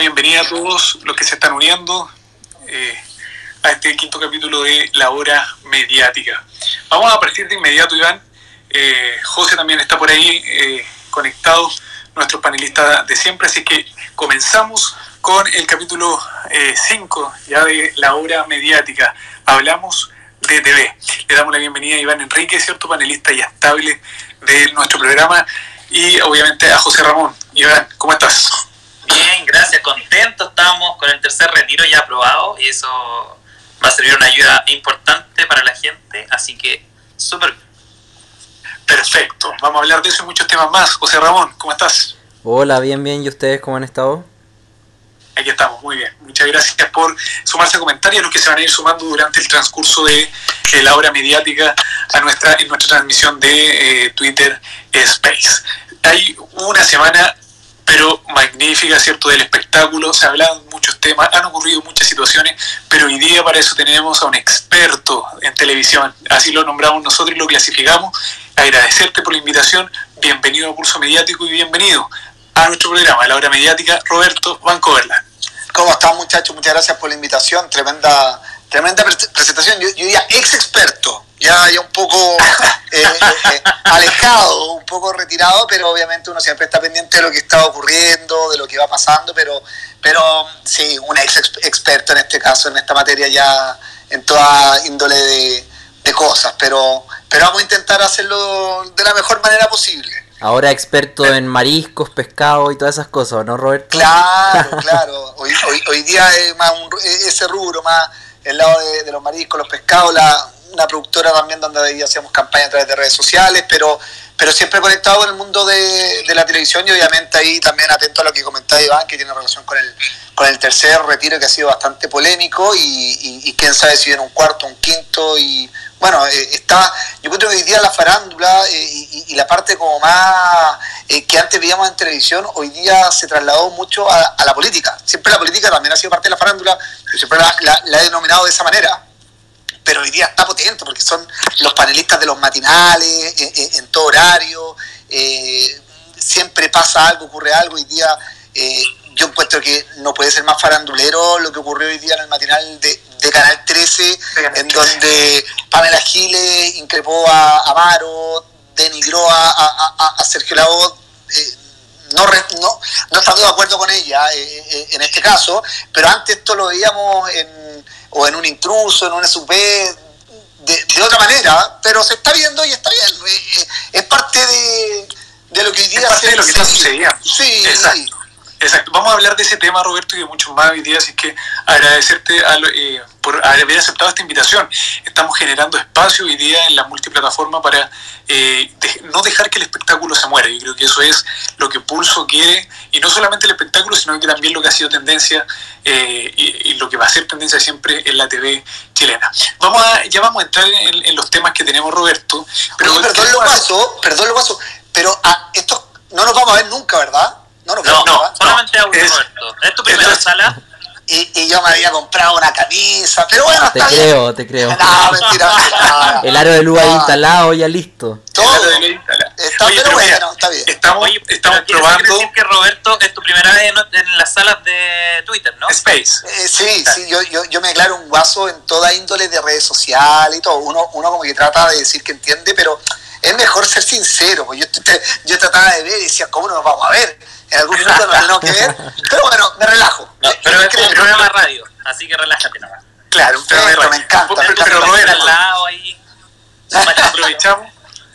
bienvenida a todos los que se están uniendo eh, a este quinto capítulo de La Hora Mediática. Vamos a partir de inmediato, Iván. Eh, José también está por ahí eh, conectado, nuestro panelista de siempre, así que comenzamos con el capítulo 5 ya de La Hora Mediática. Hablamos de TV. Le damos la bienvenida a Iván Enrique, cierto panelista y estable de nuestro programa, y obviamente a José Ramón. Iván, ¿cómo estás? Bien, gracias, contento. Estamos con el tercer retiro ya aprobado y eso va a servir una ayuda importante para la gente, así que súper Perfecto, vamos a hablar de eso y muchos temas más. José Ramón, ¿cómo estás? Hola, bien, bien. ¿Y ustedes cómo han estado? Aquí estamos, muy bien. Muchas gracias por sumarse a comentarios, los que se van a ir sumando durante el transcurso de, la hora mediática a nuestra, en nuestra transmisión de eh, Twitter Space. Hay una semana pero magnífica, ¿cierto? Del espectáculo, se hablan muchos temas, han ocurrido muchas situaciones, pero hoy día para eso tenemos a un experto en televisión, así lo nombramos nosotros y lo clasificamos. Agradecerte por la invitación, bienvenido a Pulso Mediático y bienvenido a nuestro programa, La Hora Mediática, Roberto Vancoverla. ¿Cómo están muchachos? Muchas gracias por la invitación, tremenda, tremenda presentación, yo, yo diría ex experto ya, ya un poco eh, eh, eh, alejado, un poco retirado, pero obviamente uno siempre está pendiente de lo que está ocurriendo, de lo que va pasando, pero, pero sí, un ex experto en este caso, en esta materia ya en toda índole de, cosas, pero, pero vamos a intentar hacerlo de la mejor manera posible. Ahora experto en mariscos, pescado y todas esas cosas, ¿no, Roberto? Claro, claro. Hoy, hoy, día es más ese rubro, más el lado de, de los mariscos, los pescados, la, una productora también donde hacíamos campaña a través de redes sociales, pero, pero siempre conectado con el mundo de, la televisión y obviamente ahí también atento a lo que comentaba Iván, que tiene relación con el, con el tercer retiro que ha sido bastante polémico y, quién sabe si en un cuarto, un quinto y bueno, eh, está, yo creo que hoy día la farándula eh, y, la parte como más eh, que antes veíamos en televisión, hoy día se trasladó mucho a, la política. Siempre la política también ha sido parte de la farándula, yo siempre la he denominado de esa manera pero hoy día está potente porque son los panelistas de los matinales, eh, eh, en, todo horario, eh, siempre pasa algo, ocurre algo, hoy día yo encuentro que no puede ser más farandulero lo que ocurrió hoy día en el matinal de, Canal 13, en donde Pamela Giles increpó a Amaro, denigró a, a, Sergio Lavoz, no, no, no estamos de acuerdo con ella en este caso, pero antes esto lo veíamos en o en un intruso, en un SUV, de, de otra manera, pero se está viendo y está bien. Eh, eh, es parte de, de lo que hoy día es parte de lo que está sucediendo. Sí, Exacto. Exacto. Vamos a hablar de ese tema, Roberto, y de mucho más hoy día, así que agradecerte eh, por haber aceptado esta invitación. Estamos generando espacio hoy día en la multiplataforma para eh, no dejar que el espectáculo se muera. Yo creo que eso es lo que Pulso quiere, y no solamente el espectáculo, sino que también lo que ha sido tendencia eh, y, lo que va a ser tendencia siempre en la TV chilena. Vamos a, ya vamos a entrar en, los temas que tenemos, Roberto. Pero perdón lo paso, perdón lo paso, pero a esto no nos vamos a ver nunca, ¿verdad? No, no, no, solamente audio, es, Roberto. ¿Es tu primera sala? Y, yo me había comprado una camisa, pero bueno, Te creo, te creo. No, mentira. el aro de luz ahí instalado, ya listo. Todo. Está, Oye, pero, bueno, está bien. Estamos, estamos probando. decir que Roberto es tu primera vez en, las salas de Twitter, ¿no? Space. Eh, sí, sí, yo, yo, yo me declaro un guaso en toda índole de redes sociales y todo. Uno, uno como que trata de decir que entiende, pero es mejor ser sincero. Pues yo, yo trataba de ver y decía, ¿cómo nos vamos a ver? En algún minuto no tenemos que ver, pero bueno, me relajo. pero es un programa de radio, así que relájate nomás. Claro, un programa de radio. Me encanta, pero, al lado ahí. aprovechamos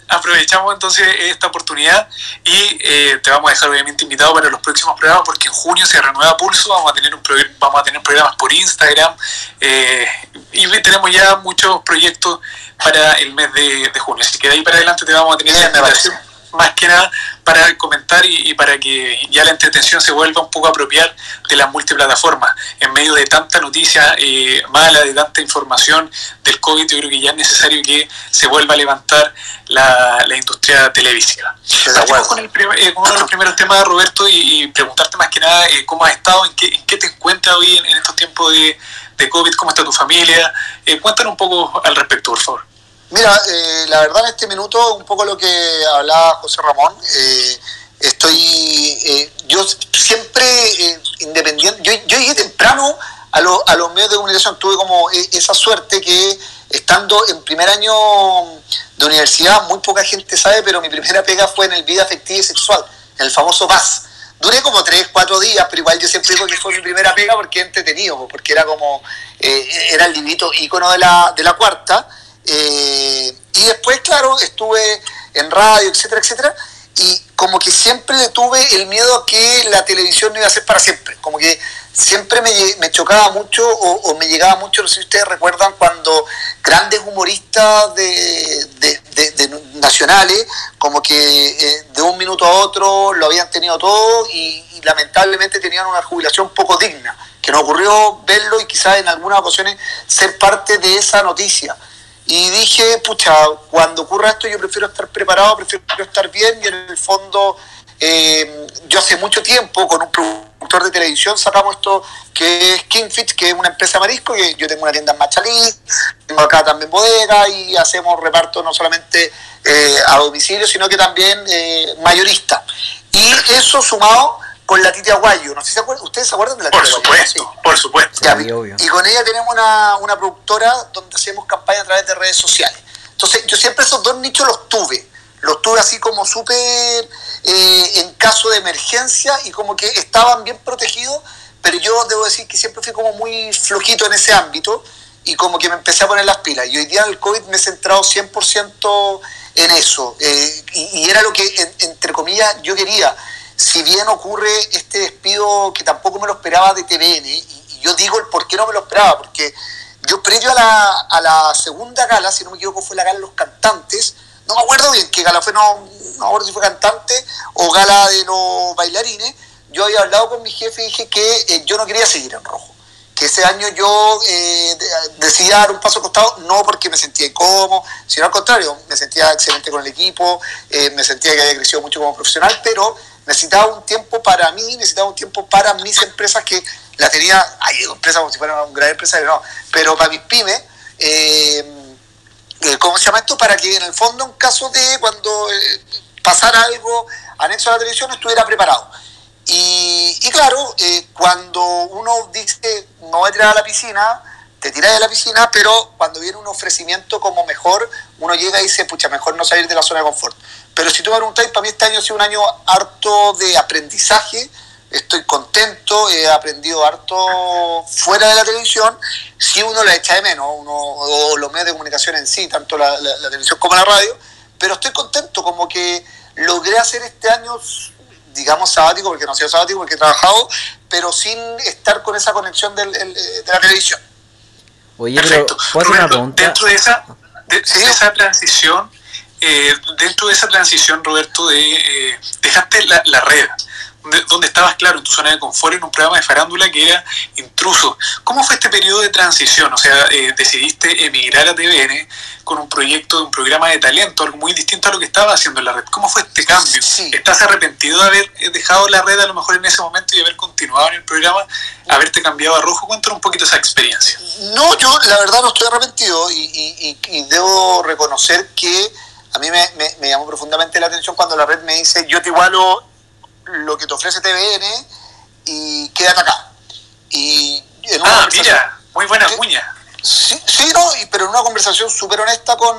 aprovechamos entonces esta oportunidad y eh, te vamos a dejar obviamente invitado para los próximos programas porque en junio se renueva Pulso, vamos a tener un vamos a tener programas por Instagram eh, y tenemos ya muchos proyectos para el mes de, junio, así que de ahí para adelante te vamos a tener más que nada para comentar y, para que ya la entretención se vuelva un poco a apropiar de las multiplataformas. En medio de tanta noticia eh, mala, de tanta información del COVID, yo creo que ya es necesario que se vuelva a levantar la, industria televisiva. Partimos con, el eh, uno de los primeros temas, Roberto, y, preguntarte más que nada eh, cómo has estado, en qué, en qué te encuentras hoy en, estos tiempos de, de, COVID, cómo está tu familia. cuéntanos un poco al respecto, por favor. Mira, eh, la verdad en este minuto, un poco lo que hablaba José Ramón, eh, estoy, eh, yo siempre eh, independiente, yo, yo, llegué temprano a, a, los medios de comunicación, tuve como eh, esa suerte que estando en primer año de universidad, muy poca gente sabe, pero mi primera pega fue en el vida afectiva y sexual, en el famoso VAS. Duré como tres, cuatro días, pero igual yo siempre digo que fue mi primera pega porque entretenido, porque era como, era el librito ícono de la, de la cuarta. Y después, claro, estuve en radio, etcétera, etcétera y como que siempre le tuve el miedo a que la televisión no iba a ser para siempre, como que siempre me, chocaba mucho o, me llegaba mucho, no sé si ustedes recuerdan cuando grandes humoristas de, de, nacionales, como que eh, de un minuto a otro lo habían tenido todo y, lamentablemente tenían una jubilación poco digna, que nos ocurrió verlo y quizás en algunas ocasiones ser parte de esa noticia. Y dije, pucha, cuando ocurra esto yo prefiero estar preparado, prefiero estar bien y en el fondo eh, yo hace mucho tiempo con un productor de televisión sacamos esto que es Kingfish, que es una empresa marisco, que yo tengo una tienda en Machalí, tengo acá también bodega y hacemos reparto no solamente eh, a domicilio, sino que también eh, mayorista. Y eso sumado con la Titi Aguayo. No sé si se acuerdan, ¿ustedes se acuerdan de la Por supuesto, por supuesto. y con ella tenemos una, una productora donde hacemos campaña a través de redes sociales. Entonces, yo siempre esos dos nichos los tuve. Los tuve así como súper eh, en caso de emergencia y como que estaban bien protegidos, pero yo debo decir que siempre fui como muy flojito en ese ámbito y como que me empecé a poner las pilas. Y hoy día el COVID me he centrado 100% en eso. Eh, y, era lo que, entre comillas, yo quería si bien ocurre este despido que tampoco me lo esperaba de TVN, y, yo digo el por qué no me lo esperaba, porque yo previo a la, a la segunda gala, si no me equivoco fue la gala de los cantantes, no me acuerdo bien qué gala fue, no, no me acuerdo si fue cantante o gala de los bailarines, yo había hablado con mi jefe y dije que eh, yo no quería seguir en rojo. Que ese año yo eh, decidí dar un paso costado, no porque me sentía incómodo, sino al contrario, me sentía excelente con el equipo, eh, me sentía que había crecido mucho como profesional, pero necesitaba un tiempo para mí, necesitaba un tiempo para mis empresas que la tenía, hay empresas como si fuera una gran empresa, no, pero para mis pymes, eh, eh, ¿cómo se llama esto? Para que en el fondo, en caso de cuando eh, pasara algo anexo a la televisión, estuviera preparado. Y, claro, cuando uno dice, me voy a tirar a la piscina, te tiras de la piscina, pero cuando viene un ofrecimiento como mejor, uno llega y dice, pucha, mejor no salir de la zona de confort. Pero si tú me preguntáis, para mí este año ha sido un año harto de aprendizaje, estoy contento, he aprendido harto fuera de la televisión, si uno la echa de menos, uno, o los medios de comunicación en sí, tanto la, televisión como la radio, pero estoy contento, como que logré hacer este año, digamos, sabático, porque no ha sido sabático, porque he trabajado, pero sin estar con esa conexión del, de la televisión. Oye, Perfecto. ¿puedo hacer una pregunta? Dentro de esa, de, esa transición, eh, dentro de esa transición, Roberto, de, eh, dejaste la, la red, donde, estabas, claro, en tu zona de confort, en un programa de farándula que era intruso. ¿Cómo fue este periodo de transición? O sea, eh, decidiste emigrar a TVN con un proyecto, un programa de talento, algo muy distinto a lo que estaba haciendo en la red. ¿Cómo fue este cambio? ¿Estás arrepentido de haber dejado la red a lo mejor en ese momento y haber continuado en el programa, haberte cambiado a rojo? Cuéntanos un poquito esa experiencia. No, yo la verdad no estoy arrepentido y, y debo reconocer que a mí me, me, llamó profundamente la atención cuando la red me dice, yo te igualo lo que te ofrece TVN y quédate acá. Y en una ah, mira, muy buena cuña. Sí, sí, no, pero en una conversación súper honesta con,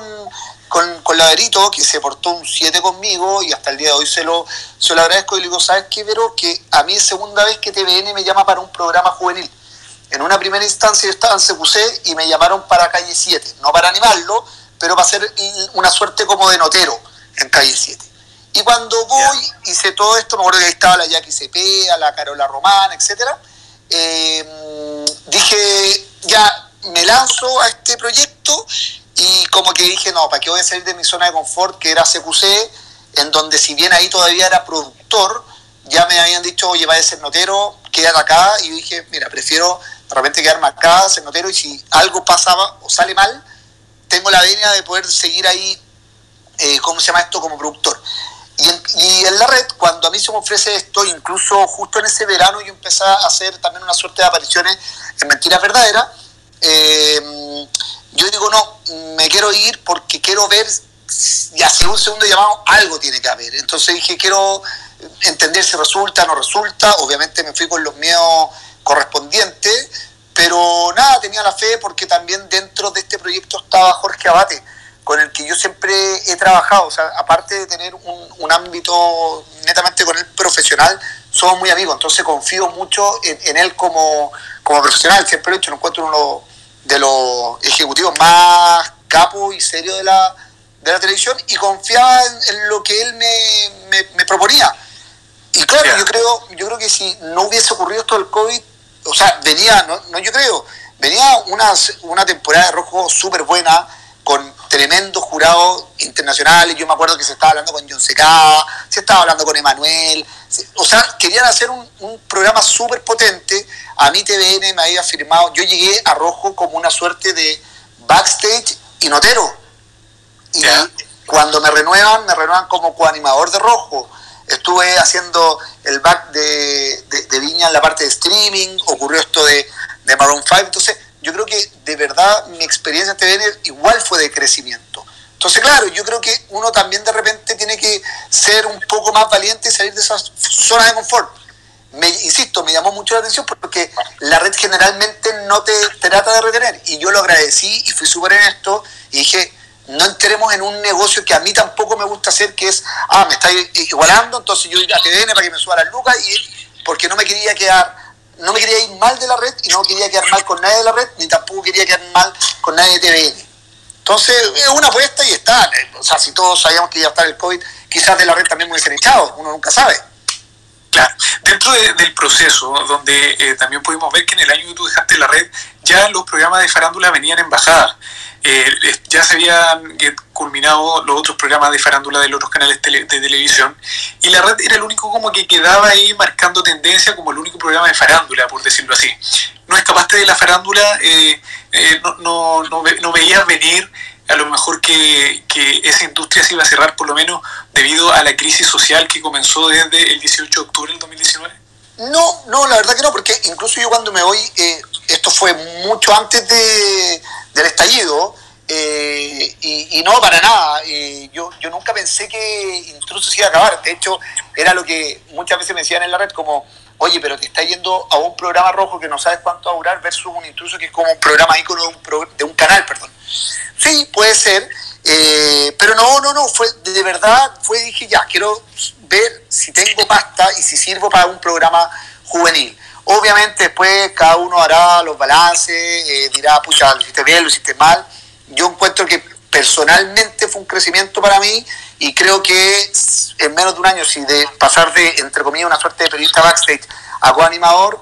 con, con Laverito, que se portó un 7 conmigo y hasta el día de hoy se lo, se lo agradezco y le digo, ¿sabes qué, Pero Que a mí es segunda vez que TVN me llama para un programa juvenil. En una primera instancia yo estaba en CQC y me llamaron para Calle 7, no para animarlo, pero va a ser una suerte como de notero en calle 7. Y cuando voy, hice todo esto, me acuerdo que ahí estaba la Jackie Cepeda, la Carola Román, etc. Eh, dije, ya me lanzo a este proyecto y como que dije, no, ¿para qué voy a salir de mi zona de confort, que era CQC, en donde si bien ahí todavía era productor, ya me habían dicho, oye, va a ser notero, quédate acá, y dije, mira, prefiero de repente quedarme acá, ser notero, y si algo pasaba o sale mal, tengo la venia de poder seguir ahí, eh, ¿cómo se llama esto?, como productor. Y en, y en, la red, cuando a mí se me ofrece esto, incluso justo en ese verano yo empecé a hacer también una suerte de apariciones en Mentiras Verdaderas, eh, yo digo, no, me quiero ir porque quiero ver, y hace un segundo llamado, algo tiene que haber. Entonces dije, quiero entender si resulta no resulta. Obviamente me fui con los miedos correspondientes, pero nada, tenía la fe porque también dentro de este proyecto estaba Jorge Abate, con el que yo siempre he trabajado. O sea, aparte de tener un, un ámbito netamente con él profesional, somos muy amigos, entonces confío mucho en, él como, como, profesional. Siempre lo he hecho, lo encuentro uno de los ejecutivos más capos y serios de la, de la televisión y confiaba en, lo que él me, me, proponía. Y claro, yo creo, yo creo que si no hubiese ocurrido esto del COVID, o sea, venía, no, no yo creo, venía una, una temporada de rojo súper buena, con tremendos jurados internacionales. Yo me acuerdo que se estaba hablando con John Secada, se estaba hablando con Emanuel. O sea, querían hacer un, un programa súper potente. A mí TVN me había firmado, yo llegué a Rojo como una suerte de backstage y notero. Y cuando me renuevan, me renuevan como coanimador de Rojo. Estuve haciendo el back de, de, Viña en la parte de streaming, ocurrió esto de, de Maroon 5. Entonces, yo creo que de verdad mi experiencia en TVN igual fue de crecimiento. Entonces, claro, yo creo que uno también de repente tiene que ser un poco más valiente y salir de esas zonas de confort. Me, insisto, me llamó mucho la atención porque la red generalmente no te trata de retener. Y yo lo agradecí y fui súper en esto y dije, no entremos en un negocio que a mí tampoco me gusta hacer, que es, ah, me está igualando, entonces yo a TVN para que me suba las lucas y porque no me quería quedar no me quería ir mal de la red y no quería quedar mal con nadie de la red, ni tampoco quería quedar mal con nadie de TVN. Entonces, es una apuesta y está. O sea, si todos sabíamos que iba a estar el COVID, quizás de la red también muy echado, uno nunca sabe. Claro, dentro del proceso, donde eh, también pudimos ver que en el año que tú dejaste la red, ya los programas de farándula venían en bajada. Eh, ya se habían eh, culminado los otros programas de farándula de los otros canales de televisión y la red era el único como que quedaba ahí marcando tendencia como el único programa de farándula, por decirlo así. No escapaste de la farándula, eh, no, no, no, no, veías venir a lo mejor que, que, esa industria se iba a cerrar por lo menos debido a la crisis social que comenzó desde el 18 de octubre del 2019. No, no, la verdad que no, porque incluso yo cuando me voy, esto fue mucho antes de, del estallido, eh, y, no, para nada. Eh, yo, yo nunca pensé que Intruso se iba a acabar. De hecho, era lo que muchas veces me decían en la red, como, oye, pero te está yendo a un programa rojo que no sabes cuánto va a durar versus un intruso que es como un programa ícono de un, de un canal, perdón. Sí, puede ser. Eh, pero no, no, no, fue de verdad, fue, dije, ya, quiero ver si tengo pasta y si sirvo para un programa juvenil. Obviamente después cada uno hará los balances, eh, dirá, pucha, lo hiciste bien, lo hiciste mal. Yo encuentro que personalmente fue un crecimiento para mí y creo que en menos de un año, si de pasar de, entre comillas, una suerte de periodista backstage a coanimador,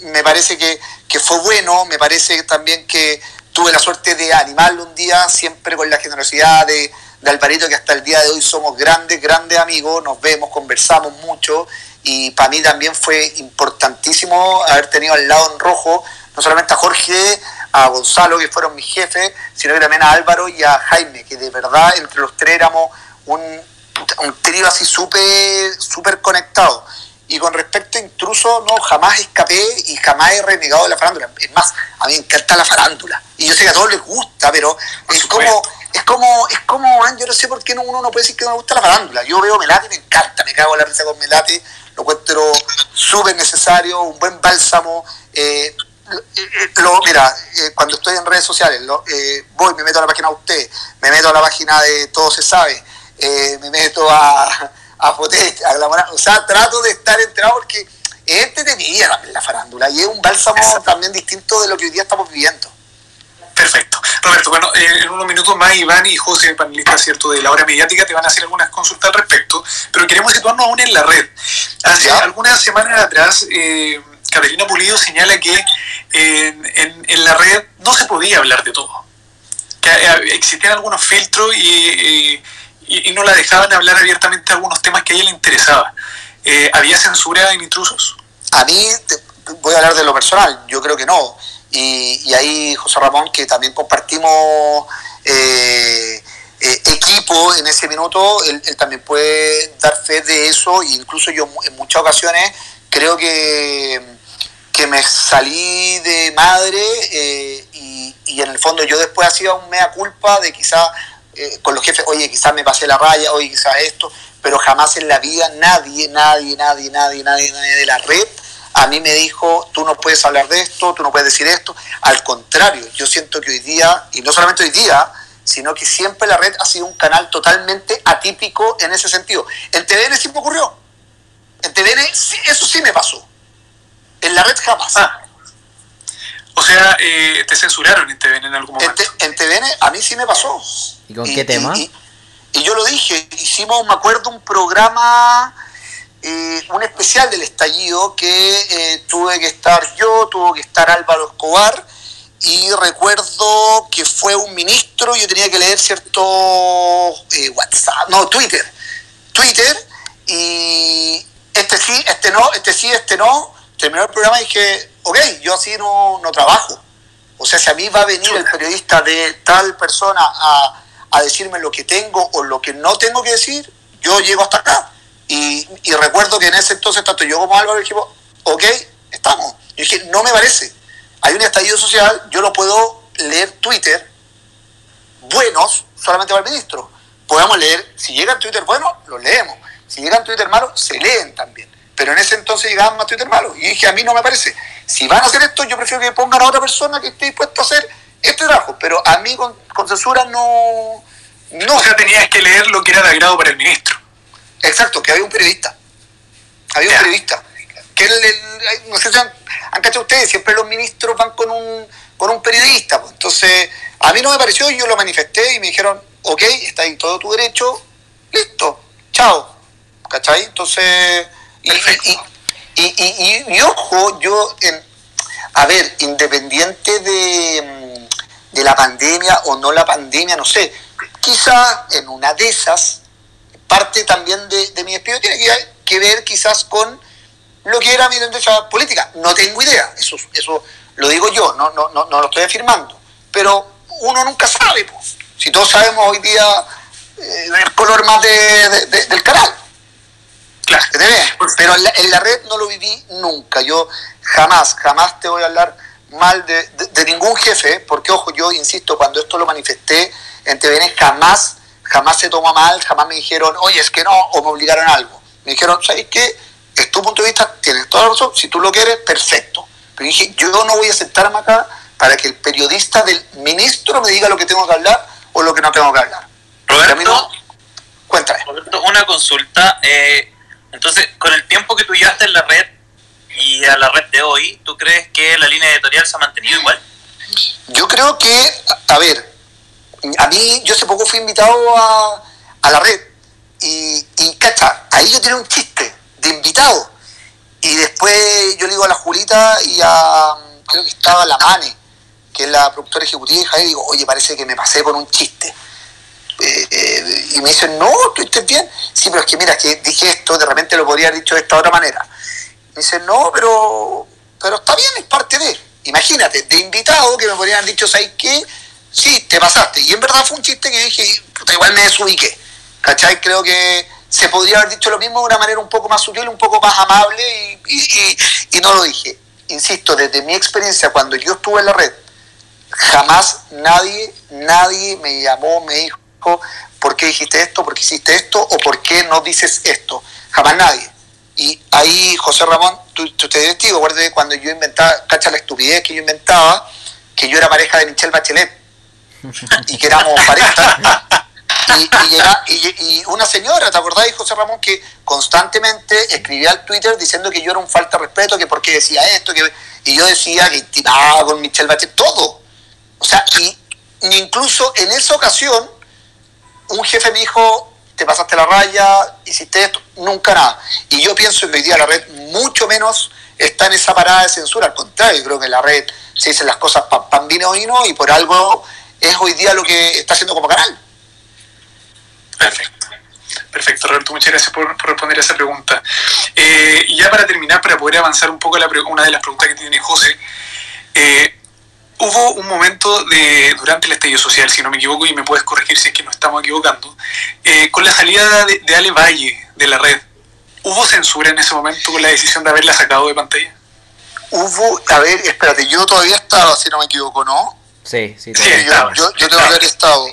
me parece que, fue bueno, me parece también que tuve la suerte de animarlo un día, siempre con la generosidad de, de Alvarito, que hasta el día de hoy somos grandes, grandes amigos, nos vemos, conversamos mucho y para mí también fue importantísimo haber tenido al lado en rojo no solamente a Jorge, a Gonzalo, que fueron mis jefes, sino que también a Álvaro y a Jaime, que de verdad entre los tres éramos un, un trío así súper super conectado. Y con respecto a intruso, no, jamás escapé y jamás he renegado de la farándula. Es más, a mí me encanta la farándula. Y yo sé que a todos les gusta, pero es como, es como, es como, yo no sé por qué uno no puede decir que no me gusta la farándula. Yo veo Melate y me encanta, me cago en la risa con Melate lo encuentro súper necesario, un buen bálsamo. Eh, eh, lo, mira, eh, cuando estoy en redes sociales, voy, me meto a la página de usted, me meto a la página de Todo Se Sabe, me meto a, a Potete, a o sea, trato de estar enterado porque es entretenido la, la farándula y es un bálsamo también distinto de lo que hoy día estamos viviendo. Perfecto. Roberto, bueno, eh, en unos minutos más Iván y José, panelistas ¿cierto? de la hora mediática, te van a hacer algunas consultas al respecto, pero queremos situarnos aún en la red. Hace algunas semanas atrás, eh, Catalina Pulido señala que en, en, la red no se podía hablar de todo, que eh, existían algunos filtros y, y, no la dejaban hablar abiertamente de algunos temas que a ella le interesaba. Eh, ¿Había censura en intrusos? A mí, voy a hablar de lo personal, yo creo que no y, ahí José Ramón, que también compartimos eh, eh, equipo en ese minuto, él, también puede dar fe de eso, e incluso yo en muchas ocasiones creo que, que me salí de madre eh, y, y, en el fondo yo después hacía un mea culpa de quizás con los jefes, oye, quizás me pasé la raya, oye, quizás esto, pero jamás en la vida nadie, nadie, nadie, nadie, nadie, nadie de la red a mí me dijo, tú no puedes hablar de esto, tú no puedes decir esto. Al contrario, yo siento que hoy día, y no solamente hoy día, sino que siempre la red ha sido un canal totalmente atípico en ese sentido. En TVN sí me ocurrió. En TVN eso sí me pasó. En la red jamás. Ah. O sea, eh, te censuraron en TVN en algún momento. En, TVN a mí sí me pasó. ¿Y con qué tema? Y, yo lo dije, hicimos, me acuerdo, un programa, eh, un especial del estallido que eh, tuve que estar yo, tuvo que estar Álvaro Escobar y recuerdo que fue un ministro, yo tenía que leer cierto eh, WhatsApp, no, Twitter, Twitter, y este sí, este no, este sí, este no, terminó el programa y dije, ok, yo así no, no trabajo. O sea, si a mí va a venir el periodista de tal persona a, a decirme lo que tengo o lo que no tengo que decir, yo llego hasta acá. Y, recuerdo que en ese entonces, tanto yo como Álvaro dijimos, ok, estamos. Yo dije, no me parece hay un estallido social, yo lo puedo leer Twitter, buenos, solamente para el ministro. Podemos leer, si llegan Twitter buenos, los leemos. Si llegan Twitter malos, se leen también. Pero en ese entonces llegaban más Twitter malos. Y dije, a mí no me parece. Si van a hacer esto, yo prefiero que pongan a otra persona que esté dispuesta a hacer este trabajo. Pero a mí con, censura no, no. O sea, tenías que leer lo que era de agrado para el ministro. Exacto, que había un periodista. Había un periodista. Que no sé si han cachado ustedes, siempre los ministros van con un, con un periodista. Pues. Entonces, a mí no me pareció, yo lo manifesté y me dijeron, ok, está en todo tu derecho, listo, chao. ¿Cachai? Entonces, y, y, y, ojo, yo, en, a ver, independiente de, de la pandemia o no la pandemia, no sé, quizá en una de esas, parte también de, de mi despido tiene que, que ver quizás con lo que era mi tendencia política. No tengo idea, eso, eso lo digo yo, no, no, no, no lo estoy afirmando. Pero uno nunca sabe, pues. si todos sabemos hoy día eh, el color más de, del canal. Claro. Pero en la, en la, red no lo viví nunca. Yo jamás, jamás te voy a hablar mal de, ningún jefe, porque ojo, yo insisto, cuando esto lo manifesté en TVN, jamás, jamás se tomó mal, jamás me dijeron, oye, es que no, o me obligaron a algo. Me dijeron, ¿sabes qué? es tu punto de vista, tienes toda la razón, si tú lo quieres, perfecto. Pero dije, yo no voy a sentarme acá para que el periodista del ministro me diga lo que tengo que hablar o lo que no tengo que hablar. Roberto, cuéntame. Roberto, una consulta. Eh, entonces, con el tiempo que tú llevaste en la red y a la red de hoy, ¿tú crees que la línea editorial se ha mantenido igual? Yo creo que, a ver, a mí, yo hace poco fui invitado a, a la red y, y, cacha, ahí yo tenía un chiste de invitado. Y después yo le digo a la Julita y a, creo que estaba la Mane, que es la productora ejecutiva, y digo, oye, parece que me pasé con un chiste. Eh, eh, y me dicen, no, tú estás bien. Sí, pero es que mira, que dije esto, de repente lo podría haber dicho de esta otra manera. Me dicen, no, pero, pero está bien, es parte de. Imagínate, de invitado que me podrían haber dicho, ¿sabes qué? Sí, te pasaste. Y en verdad fue un chiste que dije, puta, igual me desubiqué. ¿Cachai? Creo que se podría haber dicho lo mismo de una manera un poco más sutil, un poco más amable y, no lo dije. Insisto, desde mi experiencia, cuando yo estuve en la red, jamás nadie, nadie me llamó, me dijo, ¿por qué dijiste esto? ¿Por qué hiciste esto? ¿O por qué no dices esto? Jamás nadie. Y ahí, José Ramón, tú, tú te acuérdate cuando yo inventaba, cacha la estupidez que yo inventaba, que yo era pareja de Michelle Bachelet y que éramos pareja. Y, una señora, ¿te acordás, José Ramón, que constantemente escribía al Twitter diciendo que yo era un falta de respeto, que por qué decía esto, que, y yo decía que tiraba con Michelle Bachelet, todo. O sea, y incluso en esa ocasión, un jefe me dijo, te pasaste la raya, hiciste esto, nunca nada. Y yo pienso que hoy día la red mucho menos está en esa parada de censura, al contrario, creo que la red se dicen las cosas pan, pan vino vino y por algo es hoy día lo que está haciendo como canal. Perfecto. Perfecto, Roberto, muchas gracias por, responder a esa pregunta. Eh, y ya para terminar, para poder avanzar un poco a la, una de las preguntas que tiene José, eh, hubo un momento de, durante el estallido social, si no me equivoco, y me puedes corregir si es que no estamos equivocando, eh, con la salida de, de, Ale Valle de la red, ¿hubo censura en ese momento con la decisión de haberla sacado de pantalla? Hubo, a ver, espérate, yo todavía estaba, si no me equivoco, ¿no? Sí, sí, sí yo, yo, yo, tengo que haber estado.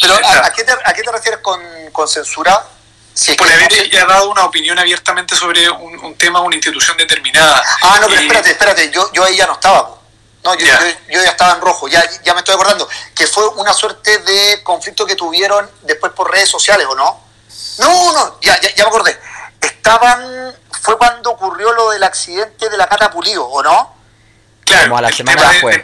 Pero ¿a, qué te, ¿a, qué te, refieres con, con, censura? por haber ya dado una opinión abiertamente sobre un, tema, una institución determinada. Ah, no, pero espérate, espérate, yo, yo ahí ya no estaba. No, yo, yo, ya estaba en rojo, ya, ya me estoy acordando. Que fue una suerte de conflicto que tuvieron después por redes sociales, ¿o no? No, no, ya, ya, ya me acordé. Estaban, fue cuando ocurrió lo del accidente de la Cata Pulido, ¿o no? Claro, Como a la semana después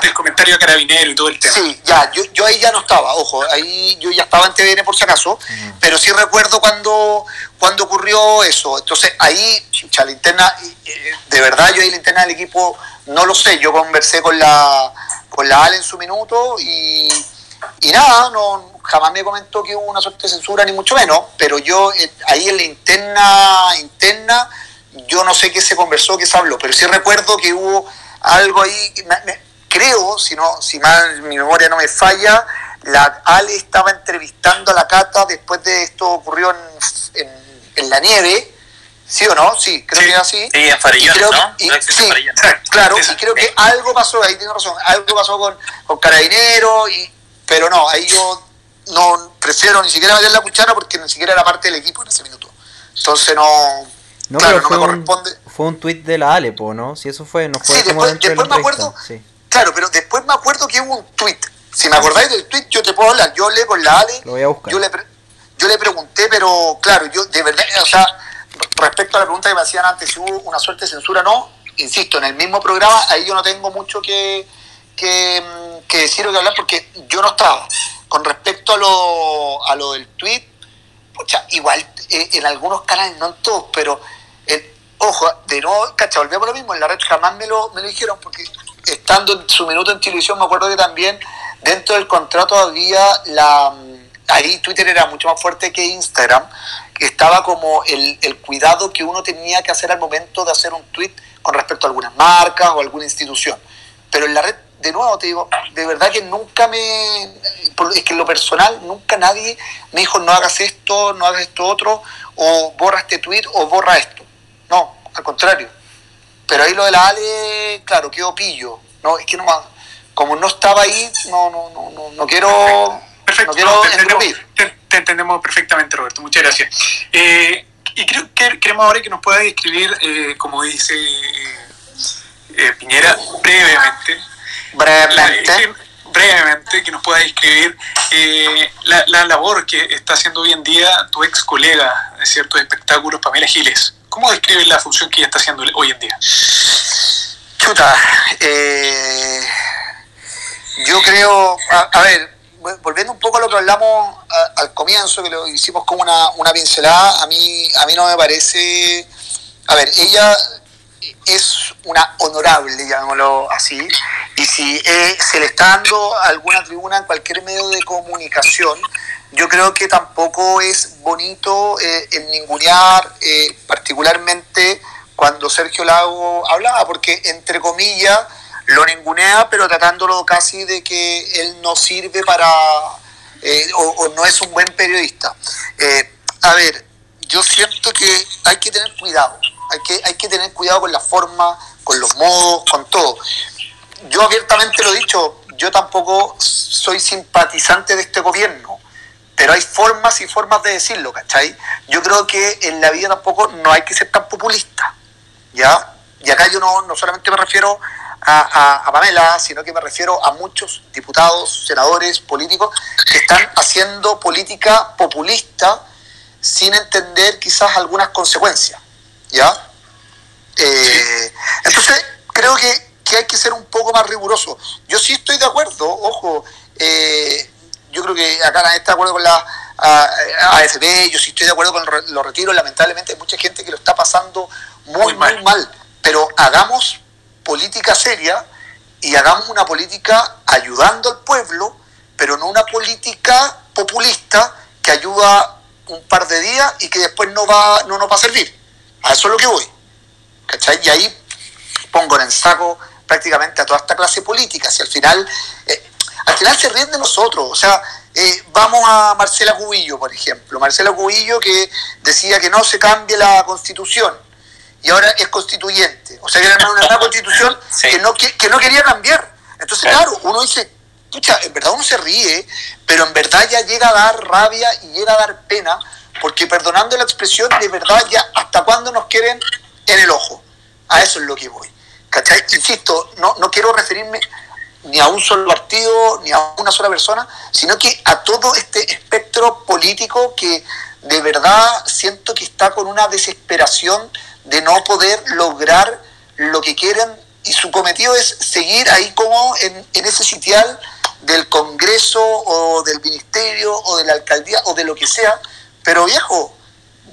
del, comentario carabinero y todo el tema. Sí, ya, yo, yo ahí ya no estaba, ojo, ahí yo ya estaba en TVN por si acaso, pero sí recuerdo cuando, cuando ocurrió eso. Entonces ahí, chucha, la interna, eh, de verdad yo ahí la interna del equipo no lo sé, yo conversé con la, con la Ale en su minuto y, y nada, no jamás me comentó que hubo una suerte de censura ni mucho menos, pero yo eh, ahí en la interna, interna, yo no sé qué se conversó, qué se habló, pero sí recuerdo que hubo algo ahí, creo, si, no, si mal mi memoria no me falla, la Ale estaba entrevistando a la Cata después de esto ocurrió en, en, la nieve, ¿sí o no? Sí, creo que así. Sí, en Farillón, ¿no? sí, claro, y creo que algo pasó, ahí tiene razón, algo pasó con, con Carabinero, y, pero no, ahí yo no prefiero ni siquiera meter la cuchara porque ni siquiera era parte del equipo en ese minuto. Entonces no, no claro, no me corresponde fue un tuit de la Alepo, ¿no? Si eso fue, no fue sí, después, después me acuerdo, sí. Claro, pero después me acuerdo que hubo un tuit. Si me acordáis del tuit, yo te puedo hablar. Yo hablé con la Ale. Lo voy a buscar. Yo le, yo le pregunté, pero claro, yo de verdad, o sea, respecto a la pregunta que me hacían antes, si hubo una suerte de censura, no. Insisto, en el mismo programa, ahí yo no tengo mucho que, que, que decir o que hablar porque yo no estaba. Con respecto a lo, a lo del tuit, pucha, igual eh, en algunos canales, no en todos, pero Ojo, de nuevo, cacha, volvemos a lo mismo, en la red jamás me lo, me lo dijeron, porque estando en su minuto en televisión, me acuerdo que también dentro del contrato había la. Ahí Twitter era mucho más fuerte que Instagram, estaba como el, el cuidado que uno tenía que hacer al momento de hacer un tweet con respecto a algunas marcas o alguna institución. Pero en la red, de nuevo te digo, de verdad que nunca me. Es que en lo personal, nunca nadie me dijo no hagas esto, no hagas esto otro, o borra este tweet o borra esto no, al contrario. Pero ahí lo de la Ale, claro, quedó pillo. No, es que no como no estaba ahí, no, no, no, no, no quiero, Perfecto, no te, entendemos, te, entendemos perfectamente, Roberto. Muchas gracias. Eh, y creo que queremos ahora que nos pueda describir, eh, como dice eh, Piñera, brevemente. Brevemente. brevemente, que nos pueda describir la, la, labor que está haciendo hoy en día tu ex colega de ciertos espectáculos, Pamela Giles. ¿Cómo describe la función que ella está haciendo hoy en día? Chuta, eh, yo creo, a, ver, volviendo un poco a lo que hablamos al comienzo, que lo hicimos como una, una pincelada, a mí, a mí no me parece, a ver, ella es una honorable, llamémoslo así, y si eh, se le está dando alguna tribuna en cualquier medio de comunicación, yo creo que tampoco es bonito eh, el ningunear, eh, particularmente cuando Sergio Lago hablaba, porque entre comillas lo ningunea, pero tratándolo casi de que él no sirve para, eh, o, no es un buen periodista. a ver, yo siento que hay que tener cuidado, hay que, hay que tener cuidado con la forma, con los modos, con todo. Yo abiertamente lo he dicho, yo tampoco soy simpatizante de este gobierno pero hay formas y formas de decirlo, ¿cachai? Yo creo que en la vida tampoco no hay que ser tan populista, ¿ya? Y acá yo no, no solamente me refiero a, a, Pamela, sino que me refiero a muchos diputados, senadores, políticos que están haciendo política populista sin entender quizás algunas consecuencias, ¿ya? Eh, entonces, creo que, que, hay que ser un poco más riguroso. Yo sí estoy de acuerdo, ojo, eh, yo creo que acá nadie está de acuerdo con la AFP, yo sí estoy de acuerdo con los retiros, lamentablemente hay mucha gente que lo está pasando muy, muy mal. pero hagamos política seria y hagamos una política ayudando al pueblo, pero no una política populista que ayuda un par de días y que después no va no nos va a servir. A eso es lo que voy. ¿Cachai? Y ahí pongo en el saco prácticamente a toda esta clase política. Si al final eh, al final se ríen de nosotros. O sea, eh, vamos a Marcela Cubillo, por ejemplo. Marcela Cubillo que decía que no se cambie la constitución y ahora es constituyente. O sea, que era una, constitución que, no, que, no quería cambiar. Entonces, claro, uno dice, pucha, en verdad uno se ríe, pero en verdad ya llega a dar rabia y llega a dar pena porque perdonando la expresión, de verdad ya hasta cuándo nos quieren en el ojo. A eso es lo que voy. ¿Cachai? Insisto, no, no quiero referirme ni a un solo partido, ni a una sola persona, sino que a todo este espectro político que de verdad siento que está con una desesperación de no poder lograr lo que quieren y su cometido es seguir ahí como en, ese sitial del Congreso o del Ministerio o de la Alcaldía o de lo que sea, pero viejo,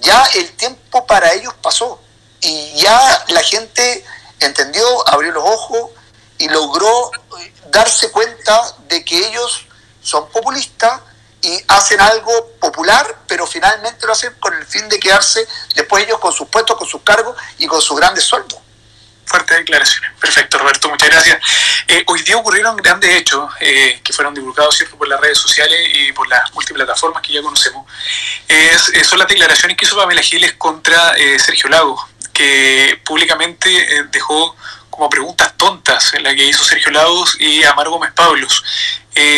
ya el tiempo para ellos pasó y ya la gente entendió, abrió los ojos y logró darse cuenta de que ellos son populistas y hacen algo popular, pero finalmente lo hacen con el fin de quedarse después ellos con sus puestos, con sus cargos y con sus grandes sueldos. Fuertes declaraciones. Perfecto, Roberto, muchas gracias. Eh, hoy día ocurrieron grandes hechos eh, que fueron divulgados ¿cierto? por las redes sociales y por las multiplataformas que ya conocemos. Es, eh, son las declaraciones que hizo Pamela Giles contra Sergio Lago, que públicamente dejó como preguntas tontas en la que hizo Sergio Lagos y Amaro Gómez Pablos.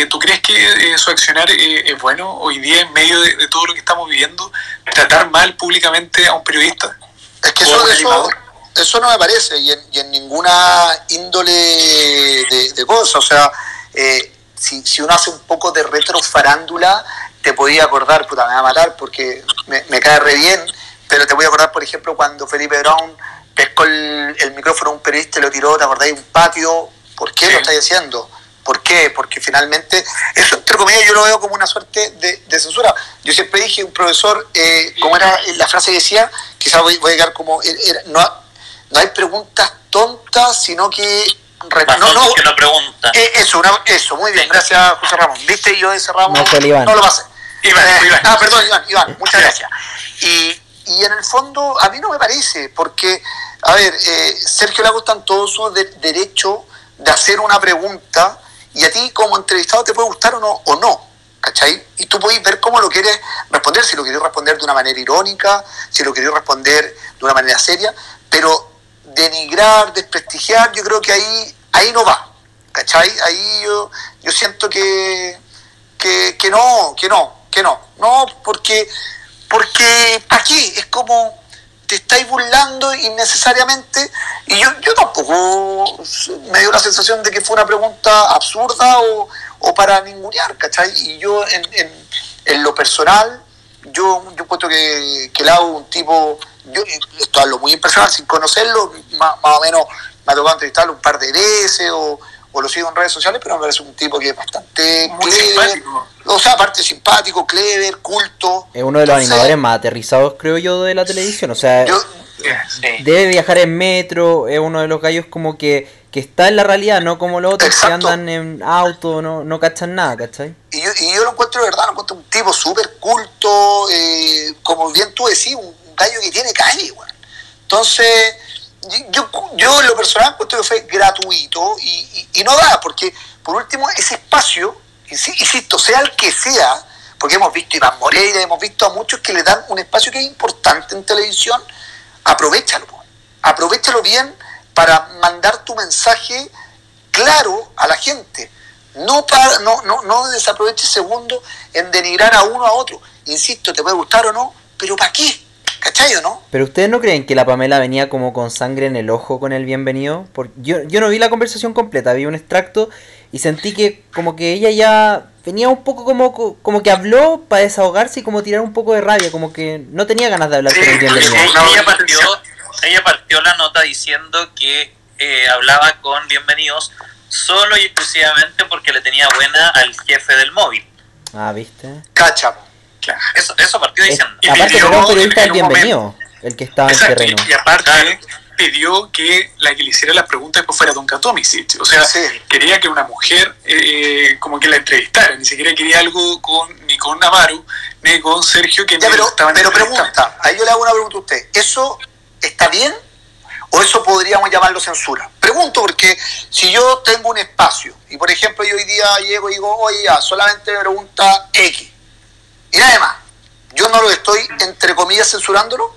¿Tú crees que su accionar es bueno hoy día en medio de, todo lo que estamos viviendo? ¿Tratar mal públicamente a un periodista? Es que eso, eso, eso no me parece, y en, ninguna índole de, de cosas. O sea, eh, si, si, uno hace un poco de retrofarándula, te podía acordar, puta, me va a matar porque me, cae re bien, pero te voy a acordar, por ejemplo, cuando Felipe Brown pescó el, micrófono a un periodista y lo tiró, ¿te acordáis? Un patio. ¿Por qué lo estáis haciendo? ¿Por qué? Porque finalmente, eso entre comillas yo lo veo como una suerte de, censura. Yo siempre dije, un profesor, eh, como era la frase que decía, quizás voy, voy a llegar como, era, no, no hay preguntas tontas, sino que... No, no, que no pregunta. Eh, eso, eso, muy bien, gracias José Ramón. ¿Viste? Yo ese Ramón no, no lo pasé. Iván, eh, Iván. Ah, perdón, Iván, Iván, muchas gracias. Y, y en el fondo, a mí no me parece, porque, a ver, eh, Sergio Lago está en todo su derecho de hacer una pregunta y a ti como entrevistado te puede gustar o no, o no. ¿Cachai? Y tú puedes ver cómo lo quieres responder, si lo quieres responder de una manera irónica, si lo quieres responder de una manera seria, pero denigrar, desprestigiar, yo creo que ahí, ahí no va. ¿Cachai? Ahí yo, yo siento que, que, que no, que no, que no. No, porque, porque aquí es como te estáis burlando innecesariamente y yo, yo tampoco me dio la sensación de que fue una pregunta absurda o, o para ningunear, ¿cachai? Y yo en, en, lo personal, yo, yo encuentro que, que hago un tipo yo esto hablo muy impersonal, sin conocerlo, más, o menos me ha tocado entrevistarlo un par de veces o, lo sigo en redes sociales, pero me parece un tipo que es bastante muy simpático. O sea, aparte simpático, clever, culto. Es uno de los animadores más aterrizados, creo yo, de la televisión. O sea, debe viajar en metro, es uno de los gallos como que, que está en la realidad, no como los otros que andan en auto, no, no cachan nada, ¿cachai? Y yo, y yo lo encuentro de verdad, lo encuentro un tipo súper culto, eh, como bien tú decís, un gallo que tiene calle, Entonces, yo, yo en lo personal puesto que fue gratuito y, no da, porque por último ese espacio, insisto, sea el que sea, porque hemos visto a Iván Moreira, hemos visto a muchos que le dan un espacio que es importante en televisión, aprovechalo, aprovechalo bien para mandar tu mensaje claro a la gente. No, para, no, no, no desaproveches segundo en denigrar a uno a otro. Insisto, te puede gustar o no, pero ¿para qué? ¿Cachai o no? Pero ustedes no creen que la Pamela venía como con sangre en el ojo con el bienvenido? Porque yo, yo no vi la conversación completa, vi un extracto y sentí que como que ella ya venía un poco como, como que habló para desahogarse y como tirar un poco de rabia, como que no tenía ganas de hablar con el bienvenido. Ella, partió, ella partió la nota diciendo que eh, hablaba con bienvenidos solo y exclusivamente porque le tenía buena al jefe del móvil. Ah, ¿viste? Cacha. Eso, eso partió diciendo. y aparte pidió, un periodista el bienvenido, el que estaba en terreno. Y aparte pidió que la que le hiciera las preguntas después fuera Don Tomisic. O sea, quería que una mujer eh, como que la entrevistara. Ni siquiera quería algo con ni con Navarro ni con Sergio que ya, pero, pero pregunta, ahí yo le hago una pregunta a usted. ¿Eso está bien o eso podríamos llamarlo censura? Pregunto porque si yo tengo un espacio y por ejemplo yo hoy día llego y digo, oye, ya, solamente me pregunta X y nada más, yo no lo estoy, entre comillas, censurándolo.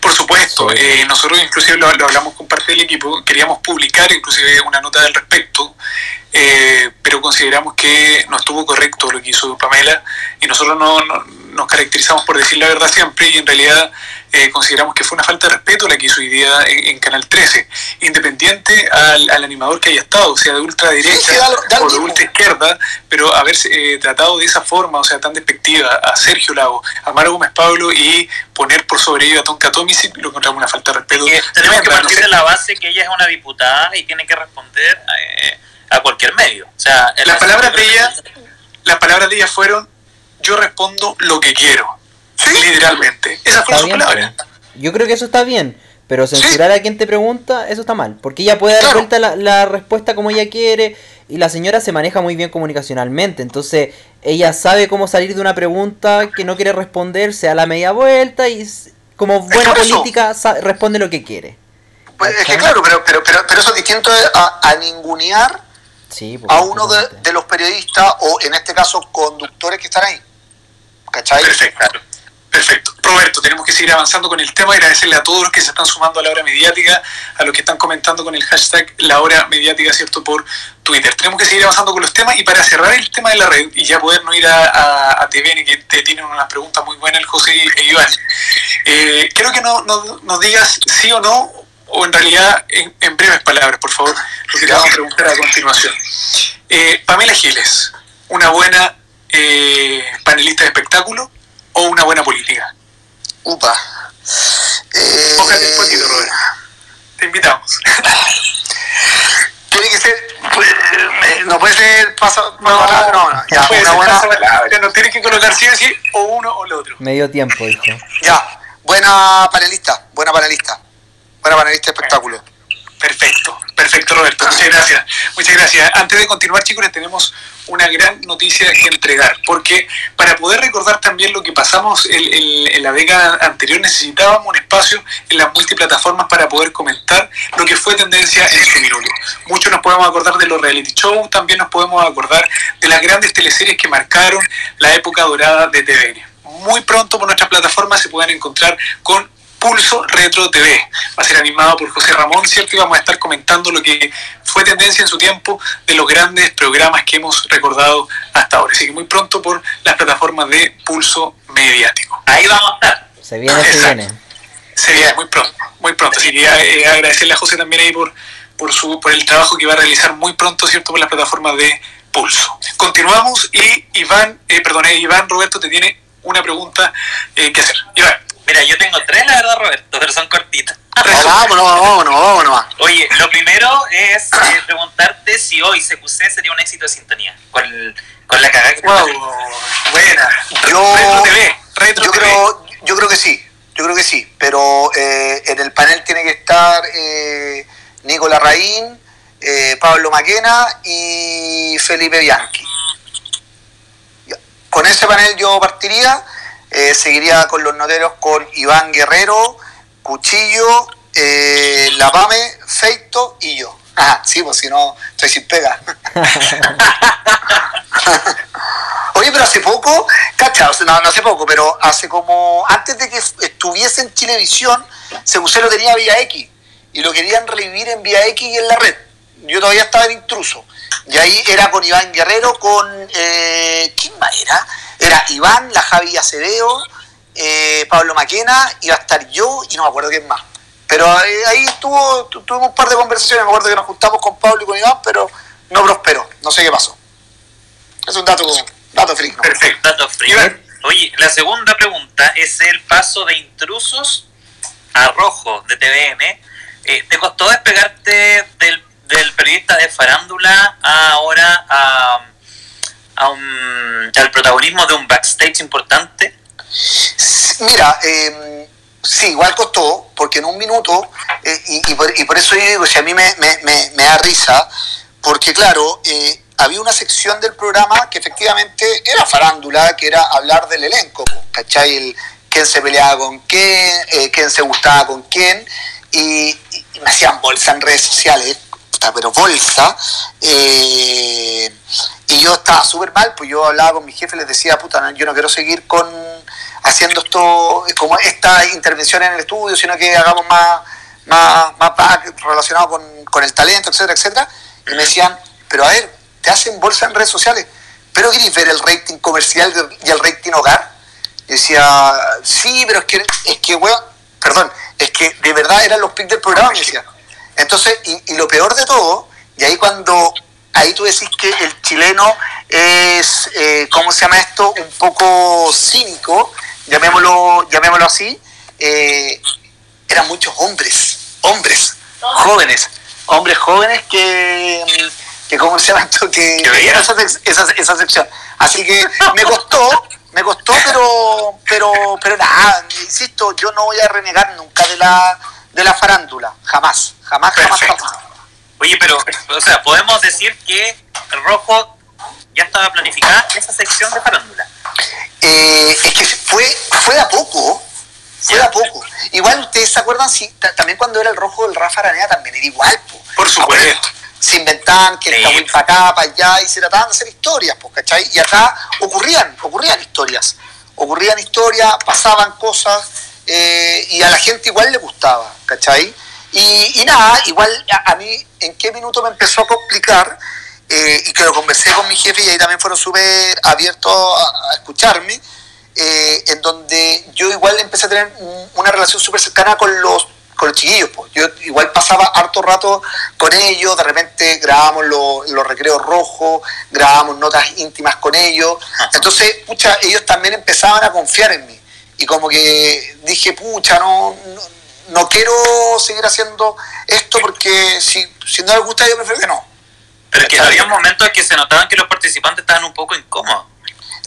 Por supuesto, eh, nosotros inclusive lo, hablamos con parte del equipo, queríamos publicar inclusive una nota al respecto, eh, pero consideramos que no estuvo correcto lo que hizo Pamela y nosotros no, nos caracterizamos por decir la verdad siempre y en realidad eh, consideramos que fue una falta de respeto la que hizo hoy día en, Canal 13, independiente al, animador que haya estado, sea de ultraderecha o de ultra izquierda, pero haberse eh, tratado de esa forma, o sea, tan despectiva a Sergio Lago, a Maro Gómez Pablo y poner por sobre ello a Tonka Tomisic, lo encontramos una falta de respeto. tenemos que partir de la base que ella es una diputada y tiene que responder a cualquier medio. O sea, las palabras de ella, las palabras de ella fueron yo respondo lo que quiero. Literalmente. Esas fueron sus palabras. Yo creo que eso está bien. Pero censurar a quien te pregunta, eso está mal. Porque ella puede dar vuelta la, respuesta como ella quiere. Y la señora se maneja muy bien comunicacionalmente. Entonces, ella sabe cómo salir de una pregunta que no quiere responder, se da la media vuelta y como buena política responde lo que quiere. Pues es que claro, pero, pero, pero, eso es distinto a, a ningunear pues, a uno de, los periodistas o en este caso conductores que están ahí. Perfecto. Perfecto. Roberto, tenemos que seguir avanzando con el tema. Agradecerle a todos los que se están sumando a la hora mediática, a los que están comentando con el hashtag la hora mediática, ¿cierto? Por Twitter. Tenemos que seguir avanzando con los temas y para cerrar el tema de la red y ya poder no ir a, a, TVN, que te tienen una pregunta muy buena el José y Iván. Eh, quiero que no, nos digas sí o no o en realidad en, breves palabras, por favor, lo que te vamos a preguntar a continuación. Eh, Pamela Giles, ¿una buena eh, panelista de espectáculo o una buena política? Upa. Eh, Robert. Te invitamos. Tiene que ser. Pues, eh, no puede ser paso. No, no, no. Ya, una buena. no tienes que colocar sí o sí, o uno o el otro. Medio tiempo, hijo. Ya. Buena panelista. Buena panelista para panelista de espectáculo. Perfecto, perfecto Roberto, muchas gracias. Muchas gracias. Antes de continuar chicos, les tenemos una gran noticia que entregar, porque para poder recordar también lo que pasamos en, la década anterior necesitábamos un espacio en las multiplataformas para poder comentar lo que fue tendencia en su minuto. Muchos nos podemos acordar de los reality shows, también nos podemos acordar de las grandes teleseries que marcaron la época dorada de TVN. Muy pronto por nuestras plataformas se pueden encontrar con Pulso Retro TV. Va a ser animado por José Ramón, ¿cierto? Y vamos a estar comentando lo que fue tendencia en su tiempo de los grandes programas que hemos recordado hasta ahora. Así que muy pronto por las plataformas de Pulso Mediático. Ahí vamos a estar. Se viene, se viene. Se viene, muy pronto, muy pronto. Así que eh, agradecerle a José también ahí por, por, su, por el trabajo que va a realizar muy pronto, ¿cierto? Por las plataformas de Pulso. Continuamos y Iván, eh, perdón, eh, Iván Roberto te tiene una pregunta eh, que hacer. Iván. Mira, yo tengo tres, la verdad, Roberto, pero son cortitas. vámonos, vámonos, vámonos. Oye, lo primero es eh, preguntarte si hoy CQC sería un éxito de sintonía. Con, con la cagada que wow, Buena. Yo, Retro TV. Retro yo, Creo, yo creo que sí. Yo creo que sí. Pero eh, en el panel tiene que estar eh, Nicolás Raín, eh, Pablo Maquena y Felipe Bianchi. Con ese panel yo partiría eh, seguiría con los noteros con Iván Guerrero, Cuchillo, eh, Feito y yo. Ah, sí, pues si no, estoy sin pega. Oye, pero hace poco, ¿cachai? No, no hace poco, pero hace como, antes de que estuviese en Televisión, se lo tenía vía X y lo querían revivir en vía X y en la red. Yo todavía estaba en intruso. Y ahí era con Iván Guerrero, con... Eh, ¿Quién más era? Era Iván, la Javi Acevedo, eh, Pablo Maquena, iba a estar yo y no me acuerdo quién más. Pero ahí estuvo, tuvimos un par de conversaciones, me acuerdo que nos juntamos con Pablo y con Iván, pero no prosperó, no sé qué pasó. Es un dato, dato freak. Perfecto, dato freak. Oye, la segunda pregunta es el paso de intrusos a rojo de TVN. Eh, ¿Te costó despegarte del, del periodista de farándula ahora a a un, al protagonismo de un backstage importante? Mira, eh, sí, igual costó, porque en un minuto, eh, y, por, eso yo digo, si a mí me, da risa, porque claro, eh, había una sección del programa que efectivamente era farándula, que era hablar del elenco, ¿cachai? El, quién se peleaba con quién, eh, quién se gustaba con quién, y, y me hacían bolsa en redes sociales, pero bolsa. Eh, y yo estaba súper mal, pues yo hablaba con mi jefe, les decía, puta, yo no quiero seguir con haciendo esto, como esta intervención en el estudio, sino que hagamos más, más, más relacionado con, el talento, etcétera, etcétera. Y me decían, pero a ver, te hacen bolsa en redes sociales. Pero queréis ver el rating comercial y el rating hogar. Y decía, sí, pero es que, es que, weón, perdón, es que de verdad eran los pics del programa, me decía. Entonces, y, y lo peor de todo, y ahí cuando, ahí tú decís que el chileno es, eh, ¿cómo se llama esto? Un poco cínico, llamémoslo, llamémoslo así, eh, eran muchos hombres, hombres, jóvenes, hombres jóvenes que, que ¿cómo se llama esto? Que, Que veían. esa, esa, esa sección. Así que me costó, me costó, pero, pero, pero nada, insisto, yo no voy a renegar nunca de la, de la farándula, jamás, jamás, jamás, jamás. Oye, pero, o sea, podemos decir que el rojo ya estaba planificada esa sección de farándula. Eh, es que fue, fue a poco, fue a poco. Igual ustedes se acuerdan, si, ta- también cuando era el rojo del Rafa Aranea también era igual, po. Por supuesto. Se inventaban que el Sí. Cahuín para acá, para allá, y se trataban de hacer historias, pues, ¿cachai? Y acá ocurrían, ocurrían historias. Ocurrían historias, pasaban cosas, eh, y a la gente igual le gustaba, ¿cachai? Y, y nada, igual a, a mí, ¿en qué minuto me empezó a complicar? Eh, y que lo conversé con mi jefe y ahí también fueron súper abiertos a, a escucharme, eh, en donde yo igual empecé a tener un- una relación súper cercana con los, con los chiquillos. pues. Yo igual pasaba harto rato con ellos, de repente grabábamos los, los recreos rojos, grabábamos notas íntimas con ellos. Entonces, pucha, ellos también empezaban a confiar en mí. Y como que dije, pucha, no, no, no quiero seguir haciendo esto porque si, si no les gusta, yo prefiero que no. Pero es que había momentos en que se notaban que los participantes estaban un poco incómodos.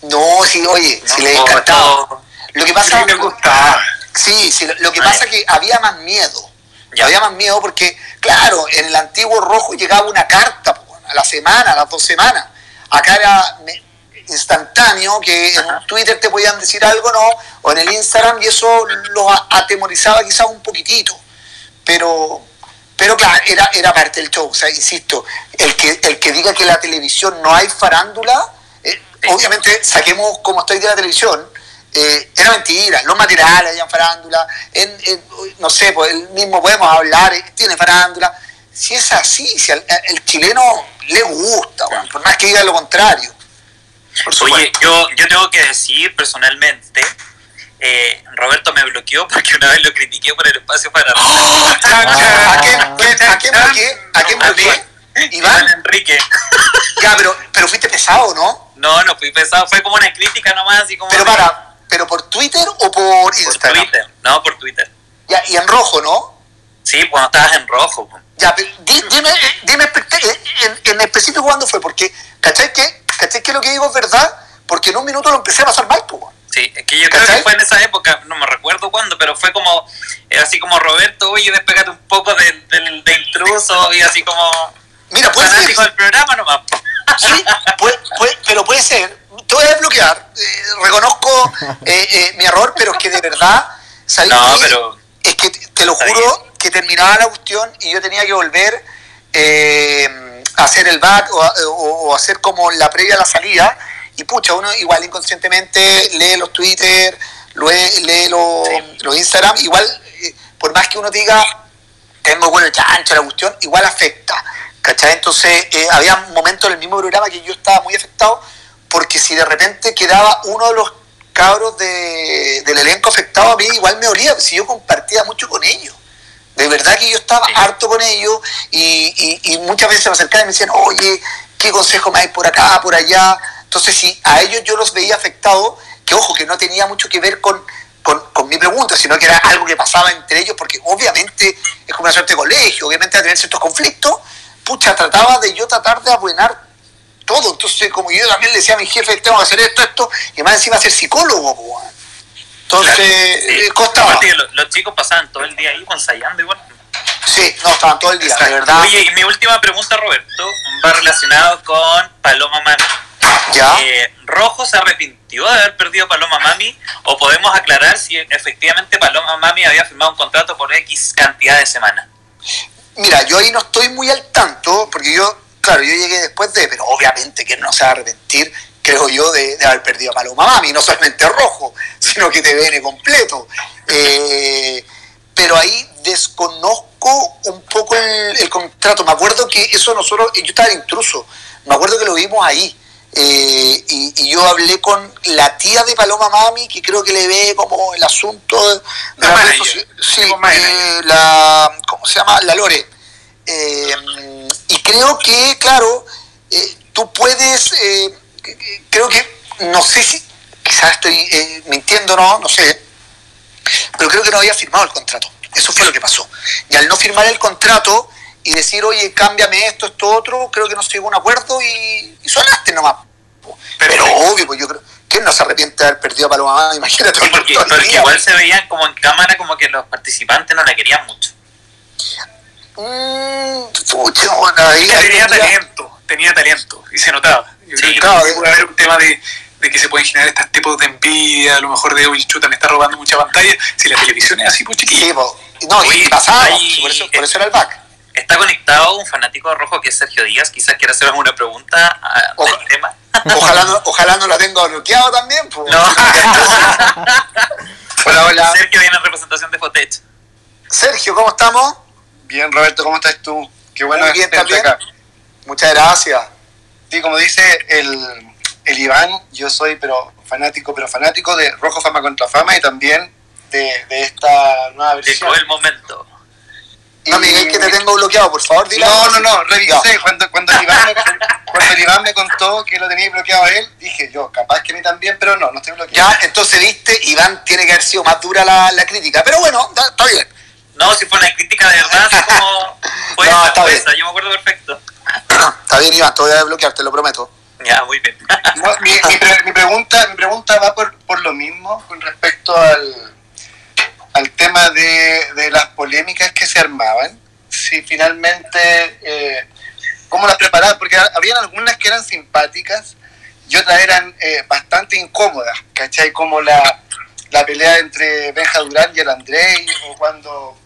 No, sí, oye, ¿no? si les encantaba. esto- Lo que pasa gustaba. Sí, sí, lo- que Ah, pasa es que había más miedo. Ya. Había más miedo porque, claro, en el antiguo rojo llegaba una carta a la semana, a las dos semanas. Acá era me- instantáneo, que en Ajá. Twitter te podían decir algo, ¿no? O en el Instagram, y eso los atemorizaba quizás un poquitito. Pero, pero claro, era, era parte del show. O sea, insisto, el que, el que diga que la televisión no hay farándula, eh, obviamente saquemos como estoy de la televisión, eh, era mentira, los materiales habían farándula, en, en- no sé, pues el mismo podemos hablar, eh, tiene farándula. Si es así, si al el chileno le gusta, por más que diga lo contrario. Por Oye, yo, yo tengo que decir personalmente, eh, Roberto me bloqueó porque una vez lo critiqué por el espacio para... ¿A quién, Ah. quién- a quién bloqueé? ¿A quién A bloqueé? Iván Iván. Enrique. Ya, pero, pero fuiste pesado, ¿no? No, no fui pesado, fue como una crítica nomás, así como... Pero para, ¿pero por Twitter o por Por Instagram? Twitter, no, por Twitter. Ya, y en rojo, ¿no? Sí, cuando estabas en rojo. Ya, pero di- dime, dime en específico cuándo fue, porque, ¿cachai que, ¿cachai que lo que digo es verdad? Porque en un minuto lo empecé a pasar mal, pues. Sí, es que yo creo ¿Cachai? que fue en esa época, no me recuerdo cuándo, pero fue como, era así como Roberto, oye, despegate un poco del de, intruso y así como Mira, puede ser, del programa nomás. sí, puede- puede- pero puede ser, te voy a desbloquear, eh, reconozco eh, eh, mi error, pero es que de verdad, ¿sabes No, pero Es que te lo juro que terminaba la cuestión y yo tenía que volver eh, hacer el back o, a- o- o hacer como la previa a la salida. Y pucha, uno igual inconscientemente lee los Twitter, lee, lee los, los Instagram, igual, eh, por más que uno diga, tengo bueno chancho la cuestión, igual afecta. ¿Cachai? Entonces, eh, había momentos en el mismo programa que yo estaba muy afectado, porque si de repente quedaba uno de los cabros de- del elenco afectado, a mí igual me olía, si yo compartía mucho con ellos. De verdad que yo estaba Sí. harto con ellos y, y- y muchas veces se me acercaban y me decían, oye, ¿qué consejo me hay por acá, por allá? Entonces, si a ellos yo los veía afectados, que ojo, que no tenía mucho que ver con, con, con mi pregunta, sino que era algo que pasaba entre ellos, porque obviamente es como una suerte de colegio, obviamente a tener ciertos conflictos, pucha, trataba de yo tratar de abuenar todo. Entonces, como yo también le decía a mi jefe, tengo que hacer esto, esto, y más encima ser psicólogo, Entonces, Sí. eh, costaba. Los, chicos pasaban todo el día ahí ensayando igual. Sí, no, estaban todo el día, de verdad. Oye, y mi última pregunta, Roberto, va relacionado con Paloma Mami. ¿Ya? Eh, ¿Rojo se arrepintió de haber perdido Paloma Mami? ¿O podemos aclarar si efectivamente Paloma Mami había firmado un contrato por X cantidad de semanas? Mira, yo ahí no estoy muy al tanto, porque yo, claro, yo llegué después de, pero obviamente que no se va a arrepentir, creo yo, de, de haber perdido a Paloma Mami, no solamente rojo, sino que te viene completo. Eh, pero ahí desconozco un poco el, el contrato. Me acuerdo que eso nosotros, yo estaba intruso, me acuerdo que lo vimos ahí. Eh, y, yo hablé con la tía de Paloma Mami, que creo que le ve como el asunto de, la, sí, eh, la, ¿cómo se llama? La Lore. Eh, y creo que, claro, tú puedes, creo que, no sé si, quizás estoy mintiendo, no, no sé, pero creo que no había firmado el contrato. Eso fue lo que pasó. Y al no firmar el contrato, y decir, oye, cámbiame esto, esto, otro, creo que no se llegó a un acuerdo y, y sonaste nomás. Pero, obvio, pues yo creo, ¿quién no se arrepiente de haber perdido a Paloma? Imagínate. porque, igual se veían como en cámara como que los participantes no la querían mucho. Mmm, talento, tenía talento y se notaba. Yo creo que puede haber un tema de, de, que se pueden generar estos tipos de envidia, a lo mejor de hoy Chuta me está robando mucha pantalla, si la televisión es así, pues chiquillo. Sí, pues, no, y pasaba, por, eso, por eso era el back. Está conectado un fanático rojo que es Sergio Díaz. Quizás quiera hacer alguna pregunta al tema. Ojalá no, ojalá no la tenga bloqueado también. Pues. No. hola, hola. Sergio viene en representación de Fotech. Sergio, ¿cómo estamos? Bien, Roberto, ¿cómo estás tú? Qué bueno Muy bien. Acá. Muchas gracias. Sí, como dice el, el Iván, yo soy pero fanático, pero fanático de Rojo Fama contra Fama y también de, de esta nueva versión. Llegó el momento. No, Miguel, que te tengo bloqueado, por favor, dile. No, no, no, revisé. Cuando, cuando, el Iván me, cuando el Iván me contó que lo tenía bloqueado a él, dije yo, capaz que a mí también, pero no, no estoy bloqueado. Ya, entonces, viste, Iván tiene que haber sido más dura la, la crítica. Pero bueno, está bien. No, si fue una crítica de verdad, como. Fue no, está bien. yo me acuerdo perfecto. Está bien, Iván, te voy a desbloquear, te lo prometo. Ya, muy bien. mi, mi, pregunta, mi pregunta va por, por lo mismo con respecto al, al tema de, de las polémicas que se armaban si finalmente, eh, cómo las preparaban, porque habían algunas que eran simpáticas y otras eran eh, bastante incómodas, ¿cachai? Como la, la pelea entre Benja Durán y el André, o cuando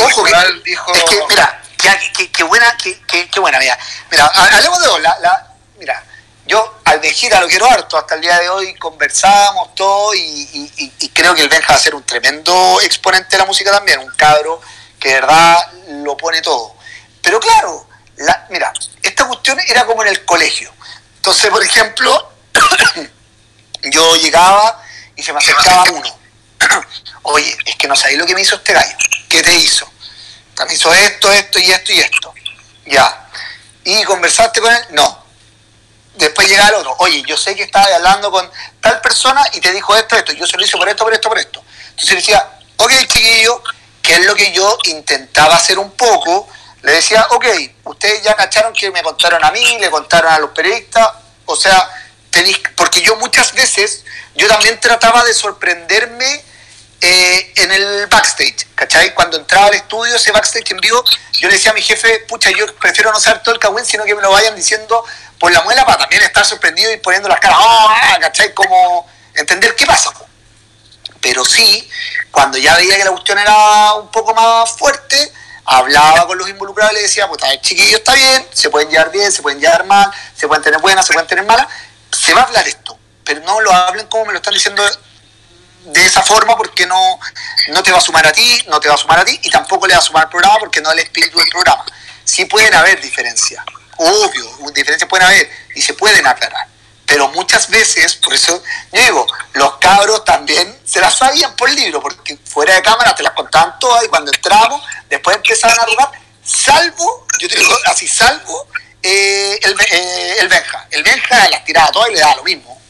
Ojo, que, dijo... Es que, mira, qué buena, qué, buena, mira, mira, hablemos de la, la, mira, yo al Vejita lo quiero harto, hasta el día de hoy conversamos todo y, y, y, creo que el Benja va a ser un tremendo exponente de la música también, un cabro que de verdad lo pone todo. Pero claro, la, mira, esta cuestión era como en el colegio. Entonces, por ejemplo, yo llegaba y se me acercaba uno. Oye, es que no sabéis lo que me hizo este gallo. ¿Qué te hizo? Hizo esto, esto y esto y esto. Ya. ¿Y conversaste con él? No. Después llega el otro. Oye, yo sé que estabas hablando con tal persona y te dijo esto, esto. Yo se lo hice por esto, por esto, por esto. Entonces decía, ok, chiquillo, que es lo que yo intentaba hacer un poco, le decía, ok, ustedes ya cacharon que me contaron a mí, le contaron a los periodistas, o sea, porque yo muchas veces, yo también trataba de sorprenderme eh, en el backstage, ¿cachai? Cuando entraba al estudio, ese backstage en vivo, yo le decía a mi jefe, pucha, yo prefiero no saber todo el cagüín, sino que me lo vayan diciendo por la muela para también estar sorprendido y poniendo las caras, ¡ah! ¿cachai? Como entender qué pasa. Pero sí, cuando ya veía que la cuestión era un poco más fuerte, hablaba con los involucrados y le decía, pues el chiquillo está bien, se pueden llevar bien, se pueden llevar mal, se pueden tener buenas, se pueden tener malas, se va a hablar esto, pero no lo hablen como me lo están diciendo de esa forma porque no, no te va a sumar a ti, no te va a sumar a ti y tampoco le va a sumar al programa porque no es el espíritu del programa. Sí pueden haber diferencias, obvio, diferencias pueden haber y se pueden aclarar pero muchas veces, por eso yo digo, los cabros también se las sabían por libro, porque fuera de cámara te las contaban todas y cuando entramos, después empezaban a arrugar, salvo, yo te digo así, salvo eh, el, eh, el Benja. El Benja las tiraba todas y le daba lo mismo.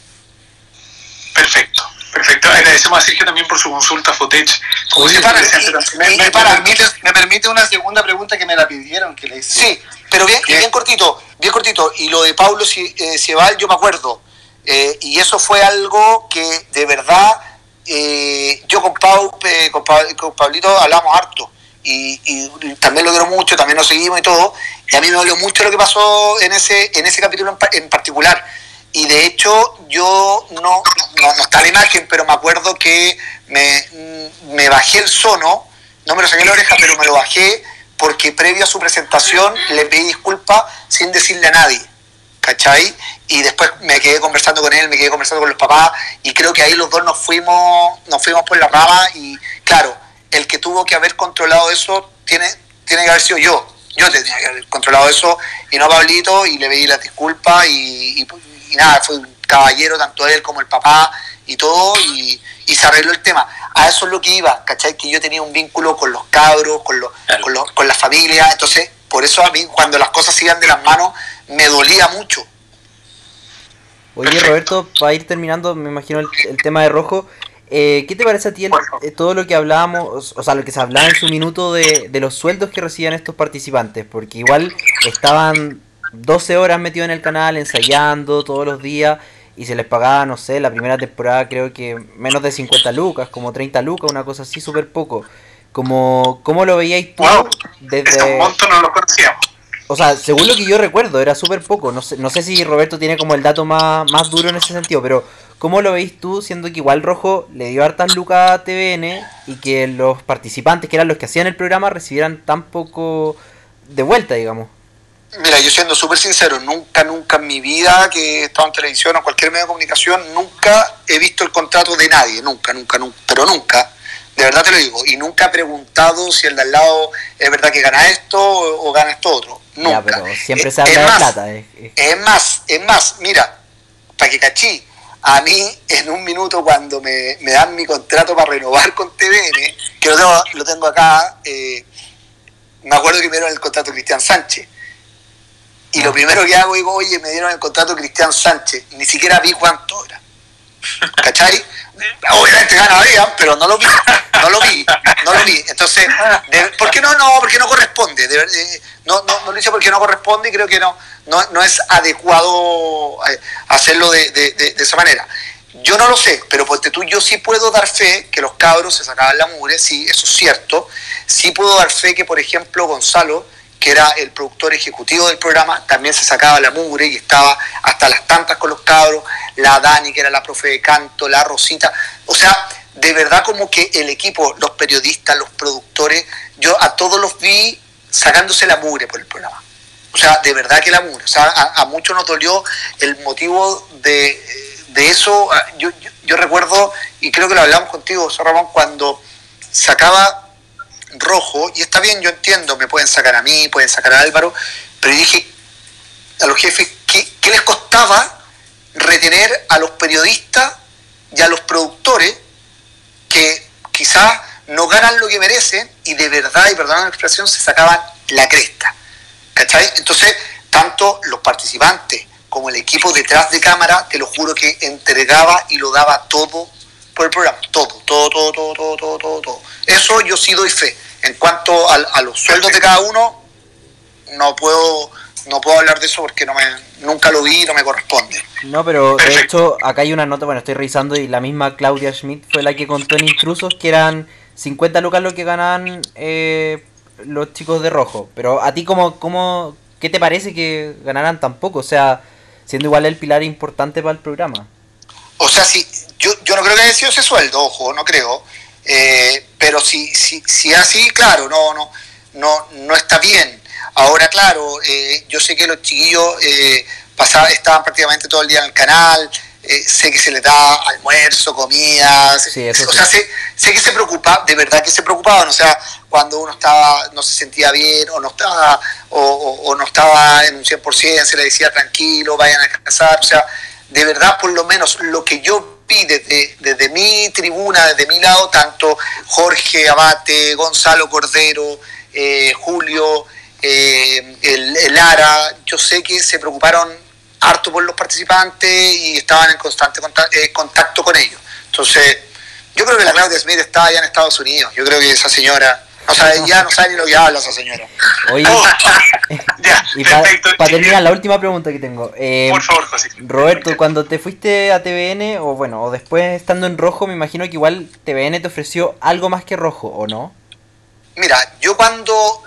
Perfecto. Perfecto, agradecemos a Sergio también por su consulta Fotech. Como me, permite, me, permite, una segunda pregunta que me la pidieron que le hice. Sí, pero bien, bien cortito, bien cortito. Y lo de Pablo Cebal, eh, yo me acuerdo. Eh, y eso fue algo que de verdad eh, yo con, Pau, con, Pablito hablamos harto. Y, también lo quiero mucho, también nos seguimos y todo. Y a mí me dolió mucho lo que pasó en ese, en ese capítulo en particular y de hecho yo no, no, está la imagen, pero me acuerdo que me, me bajé el sono, no me lo saqué la oreja, pero me lo bajé porque previo a su presentación le pedí disculpas sin decirle a nadie, ¿cachai? Y después me quedé conversando con él, me quedé conversando con los papás y creo que ahí los dos nos fuimos, nos fuimos por la rama y claro, el que tuvo que haber controlado eso tiene, tiene que haber sido yo, Yo tenía que haber controlado eso y no Pablito y le pedí las disculpas y, y, nada, fue un caballero, tanto él como el papá y todo y, se arregló el tema. A eso es lo que iba, ¿cachai? Que yo tenía un vínculo con los cabros, con, los, con, los, con la familia, entonces por eso a mí cuando las cosas iban de las manos me dolía mucho. Oye Roberto, para ir terminando, me imagino el, el tema de Rojo, eh, ¿Qué te parece a ti eh, todo lo que hablábamos, o sea, lo que se hablaba en su minuto de, los sueldos que recibían estos participantes? Porque igual estaban 12 horas metidos en el canal, ensayando todos los días, y se les pagaba, no sé, la primera temporada creo que menos de 50 lucas, como 30 lucas, una cosa así, súper poco. Como, ¿Cómo lo veíais tú? desde... monto no lo conocíamos. O sea, según lo que yo recuerdo, era súper poco. No sé, no sé si Roberto tiene como el dato más, más duro en ese sentido, pero ¿Cómo lo veis tú, siendo que igual Rojo le dio hartas lucas a TVN y que los participantes, que eran los que hacían el programa, recibieran tan poco de vuelta, digamos? Mira, yo siendo súper sincero, nunca, nunca en mi vida que he estado en televisión o cualquier medio de comunicación, nunca he visto el contrato de nadie, nunca, nunca, nunca, pero nunca, de verdad te lo digo, y nunca he preguntado si el de al lado es verdad que gana esto o, gana esto otro, nunca. pero siempre se habla de plata. Es más, es más, mira, para que cachí, a mí, en un minuto, cuando me, dan mi contrato para renovar con TVN, que lo tengo, lo tengo acá, eh, me acuerdo que me dieron el contrato Cristian Sánchez. Y lo primero que hago, digo, oye, me dieron el contrato Cristian Sánchez. Ni siquiera vi cuánto era. ¿Cachai? Obviamente ganaría, pero no lo vi, no lo vi, no lo vi. Entonces, ¿por qué no? No, porque no corresponde. Eh, no, no, no lo hice porque no corresponde y creo que no, no, es adecuado eh, hacerlo de, esa manera. Yo no lo sé, pero porque tú, yo sí puedo dar fe que los cabros se sacaban la mugre, sí, eso es cierto. Sí puedo dar fe que, por ejemplo, Gonzalo, que era el productor ejecutivo del programa, también se sacaba la mugre y estaba hasta las tantas con los cabros, la Dani, que era la profe de canto, la Rosita. O sea, de verdad como que el equipo, los periodistas, los productores, yo a todos los vi sacándose la mugre por el programa. O sea, de verdad que la mugre. O sea, a, muchos nos dolió el motivo de, eso. Ah, yo, yo, recuerdo, y creo que lo hablamos contigo, Ramón, cuando sacaba rojo, y está bien, yo entiendo, me pueden sacar a mí, pueden sacar a Álvaro, pero dije a los jefes, ¿qué, qué les costaba retener a los periodistas y a los productores que quizás no ganan lo que merecen y de verdad, y perdón la expresión, se sacaban la cresta. ¿Cachai? Entonces, tanto los participantes como el equipo detrás de cámara, te lo juro que entregaba y lo daba todo por el programa. Todo, todo, todo, todo, todo, todo, todo. Eso yo sí doy fe. En cuanto a, los sueldos de cada uno, no puedo no puedo hablar de eso porque no me, nunca lo vi y no me corresponde. No, pero de hecho acá hay una nota, bueno, estoy revisando y la misma Claudia Schmidt fue la que contó en Intrusos que eran 50 lucas lo que ganan eh, los chicos de rojo. Pero a ti, como, como, ¿qué te parece que ganaran tan poco? O sea, siendo igual el pilar importante para el programa. O sea, si, yo, yo no creo que haya sido ese sueldo, ojo, no creo. Eh, pero si, si, si así, claro, no, no, no, no está bien. Ahora, claro, eh, yo sé que los chiquillos eh, estaban prácticamente todo el día en el canal, sé que se les da almuerzo, comida, o sea, sé, que se preocupa, de verdad que se preocupaban, o sea, cuando uno estaba, no se sentía bien o no estaba, o, no estaba en un 100%, se le decía tranquilo, vayan a casar, o sea, de verdad por lo menos lo que yo desde, desde mi tribuna, desde mi lado, tanto Jorge Abate, Gonzalo Cordero, eh, Julio, eh, el, Lara, yo sé que se preocuparon harto por los participantes y estaban en constante eh, contacto con ellos. Entonces, yo creo que la Claudia Smith está allá en Estados Unidos. Yo creo que esa señora, o sea, ya no sabe ni lo que habla esa señora. Oye, y para terminar, la última pregunta que tengo. Eh, por favor, José. Roberto, cuando te fuiste a TVN, o bueno, o después estando en rojo, me imagino que igual TVN te ofreció algo más que rojo, ¿o no? Mira, yo cuando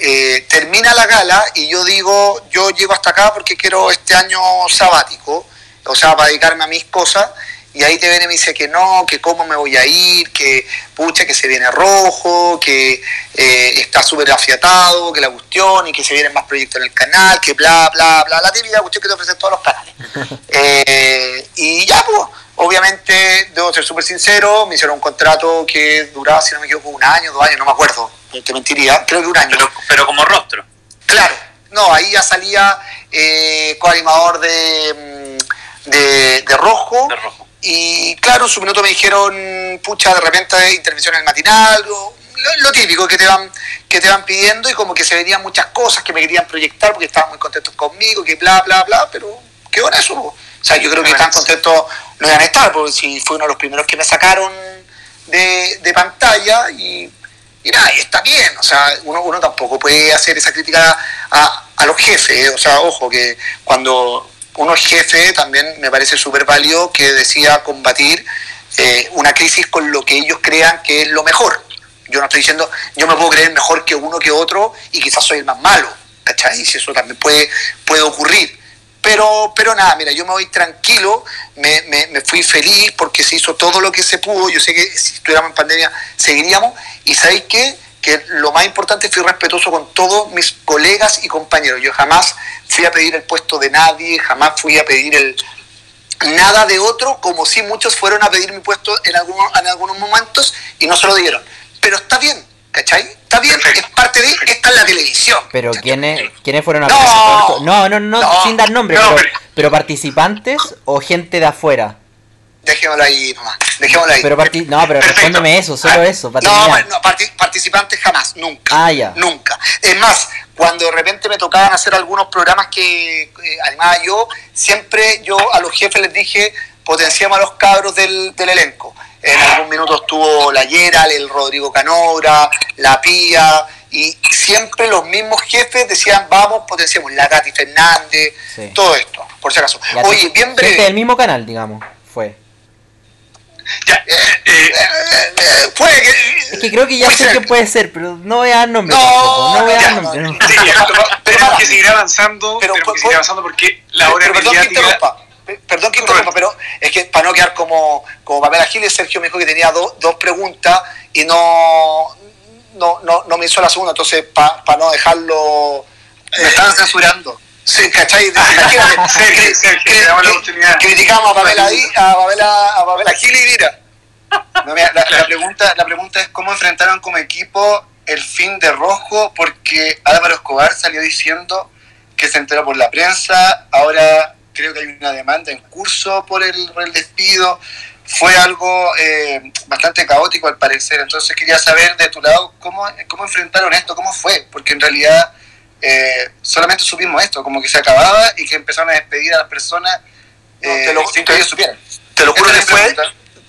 eh, termina la gala y yo digo, yo llego hasta acá porque quiero este año sabático, o sea, para dedicarme a mis cosas, y ahí te viene y me dice que no, que cómo me voy a ir, que pucha, que se viene rojo, que eh, está súper afiatado, que la cuestión, y que se vienen más proyectos en el canal, que bla, bla, bla, la típica cuestión que te ofrecen todos los canales. Eh, y ya, pues, obviamente, debo ser súper sincero, me hicieron un contrato que duraba, si no me equivoco, un año, dos años, no me acuerdo, te mentiría, creo que un año. Pero, pero como rostro. Claro, no, ahí ya salía eh, coanimador de, mm, de, de rojo. De rojo. Y claro, en su minuto me dijeron, pucha, de repente intervención en el matinal, lo, lo típico que te van que te van pidiendo y como que se venían muchas cosas que me querían proyectar porque estaban muy contentos conmigo, que bla, bla, bla, pero qué bueno eso. O sea, yo creo que tan contentos no iban a estar, porque si fue uno de los primeros que me sacaron de, de pantalla y, y nada, y está bien, o sea, uno, uno tampoco puede hacer esa crítica a, a los jefes, o sea, ojo, que cuando uno es jefe también me parece súper válido que decía combatir eh, una crisis con lo que ellos crean que es lo mejor. Yo no estoy diciendo, yo me puedo creer mejor que uno que otro y quizás soy el más malo, ¿cachai? Si eso también puede, puede ocurrir. Pero, pero nada, mira, yo me voy tranquilo, me, me, me, fui feliz porque se hizo todo lo que se pudo. Yo sé que si estuviéramos en pandemia seguiríamos. Y sabéis qué? Que lo más importante fui respetuoso con todos mis colegas y compañeros. Yo jamás fui a pedir el puesto de nadie, jamás fui a pedir el nada de otro, como si muchos fueron a pedir mi puesto en, algunos, en algunos momentos y no se lo dieron. Pero está bien, ¿cachai? Está bien, es parte de esta es la televisión. Pero. ¿quiénes, ¿quiénes fueron a No. no, no, no, No. sin dar nombre, No, pero, pero- pero participantes o gente de afuera. Dejémoslo ahí, mamá. Dejémoslo ahí. Pero parti- no, pero Perfecto. respóndeme eso, solo eso, para No, no, parti- participantes jamás, nunca. Ah, ya. Nunca. Es más, cuando de repente me tocaban hacer algunos programas que eh, animaba yo, siempre yo a los jefes les dije, potenciamos a los cabros del, del elenco. En algún minuto estuvo la Yeral, el Rodrigo Canora, la Pía, y siempre los mismos jefes decían, vamos, potenciamos la Katy Fernández, Sí. todo esto, por si acaso. Oye, bien breve. del mismo canal, digamos, fue. Ya, eh, Eh, eh, puede que- Es que creo que ya sé que puede ser, pero no voy a dar nombre No, tampoco, no voy a ya, dar no, nombre. no. sí, ya, pero Pero tenemos para. que seguir avanzando, Pero, tenemos que seguir avanzando porque la hora pero perdón que mediática... interrumpa. Pe- Perdón que interrumpa, pero es que para no quedar como, como Pamela Giles, Sergio me dijo que tenía do- dos preguntas y no, no, no, no me hizo la segunda, entonces para no dejarlo... Me estaban censurando. Sí, ¿cachai? Sergio, Sergio, damos la oportunidad. Criticamos a Pamela, a Pamela, a Pamela Giles y mira. No, mira, la, la pregunta, la pregunta es cómo enfrentaron como equipo el fin de Rojo, porque Álvaro Escobar salió diciendo que se enteró por la prensa, ahora creo que hay una demanda en curso por el, por el despido. Fue algo eh, bastante caótico al parecer, entonces quería saber de tu lado cómo, cómo enfrentaron esto, cómo fue, porque en realidad eh, solamente supimos esto, como que se acababa y que empezaron a despedir a las personas No, eh, te lo- sin que ellos supieran. Te lo juro que fue,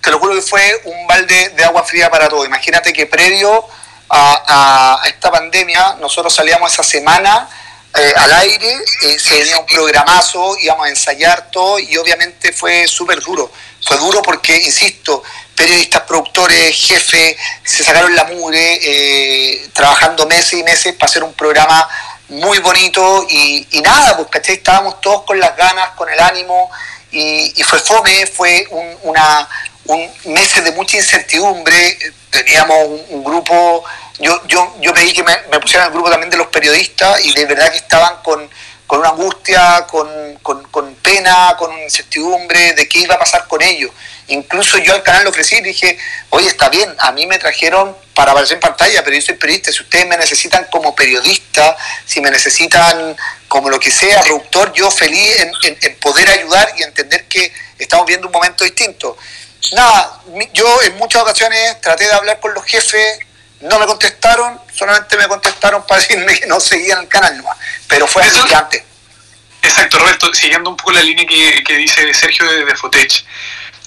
te lo juro que fue un balde de agua fría para todo. Imagínate que previo a, a- a esta pandemia, nosotros salíamos esa semana eh, al aire, eh, se venía un programazo, íbamos a ensayar todo y obviamente fue súper duro. Fue duro porque, insisto, periodistas, productores, jefes, se sacaron la mugre, eh, trabajando meses y meses para hacer un programa muy bonito y, y nada, pues ¿cachai? estábamos todos con las ganas, con el ánimo y, fue fome, fue un, una, un meses de mucha incertidumbre, teníamos un, un grupo, yo, yo, yo pedí que me, me pusieran el grupo también de los periodistas y de verdad que estaban con, con una angustia, con, con, con pena, con incertidumbre de qué iba a pasar con ellos. Incluso yo al canal le ofrecí y dije, oye, está bien, a mí me trajeron para aparecer en pantalla, pero yo soy periodista, si ustedes me necesitan como periodista, si me necesitan como lo que sea, productor, yo feliz en, en- en poder ayudar y entender que estamos viendo un momento distinto. Nada, yo en muchas ocasiones traté de hablar con los jefes, no me contestaron, solamente me contestaron para decirme que no seguían el canal nomás, pero fue así que antes. Exacto, Roberto, siguiendo un poco la línea que, que dice Sergio de, de Fotech.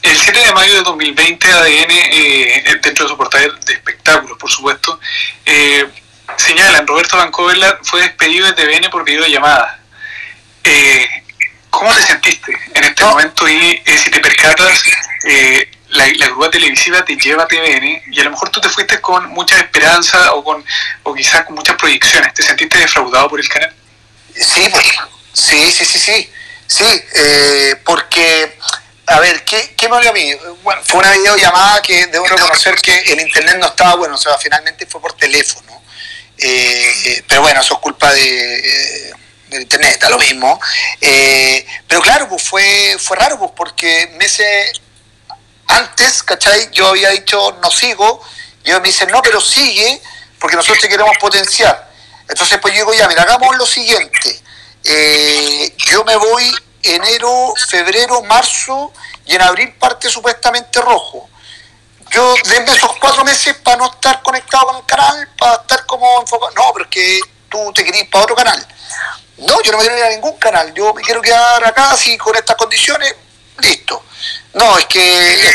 El 7 de mayo de 2020, ADN, eh, dentro de su portal de espectáculos, por supuesto, eh, señalan, Roberto Vancouver fue despedido de TVN por videollamada. Eh, ¿Cómo te sentiste en este momento y eh, si te percatas, eh, la, la grúa televisiva te lleva a TVN y a lo mejor tú te fuiste con mucha esperanza o, con, o quizás con muchas proyecciones? ¿Te sentiste defraudado por el canal? Sí, pues, sí, sí, sí, sí, sí, porque, a ver, ¿qué, ¿qué me dolió a mí? Bueno, fue una videollamada que debo reconocer que el internet no estaba bueno, o sea, finalmente fue por teléfono, Eh, eh, pero bueno, eso es culpa de, eh, internet, da lo mismo, pero claro, pues fue, fue raro, pues porque meses antes, ¿cachai? Yo había dicho no sigo, y ellos me dicen no, pero sigue, porque nosotros te queremos potenciar. Entonces, pues yo digo, ya, mira, hagamos lo siguiente. Yo me voy enero, febrero, marzo, y en abril parte supuestamente rojo. Yo, denme esos cuatro meses para no estar conectado con el canal, para estar como enfocado. No, pero que tú te querís para otro canal. No, yo no me quiero ir a ningún canal, yo me quiero quedar acá así con estas condiciones, listo. No, es que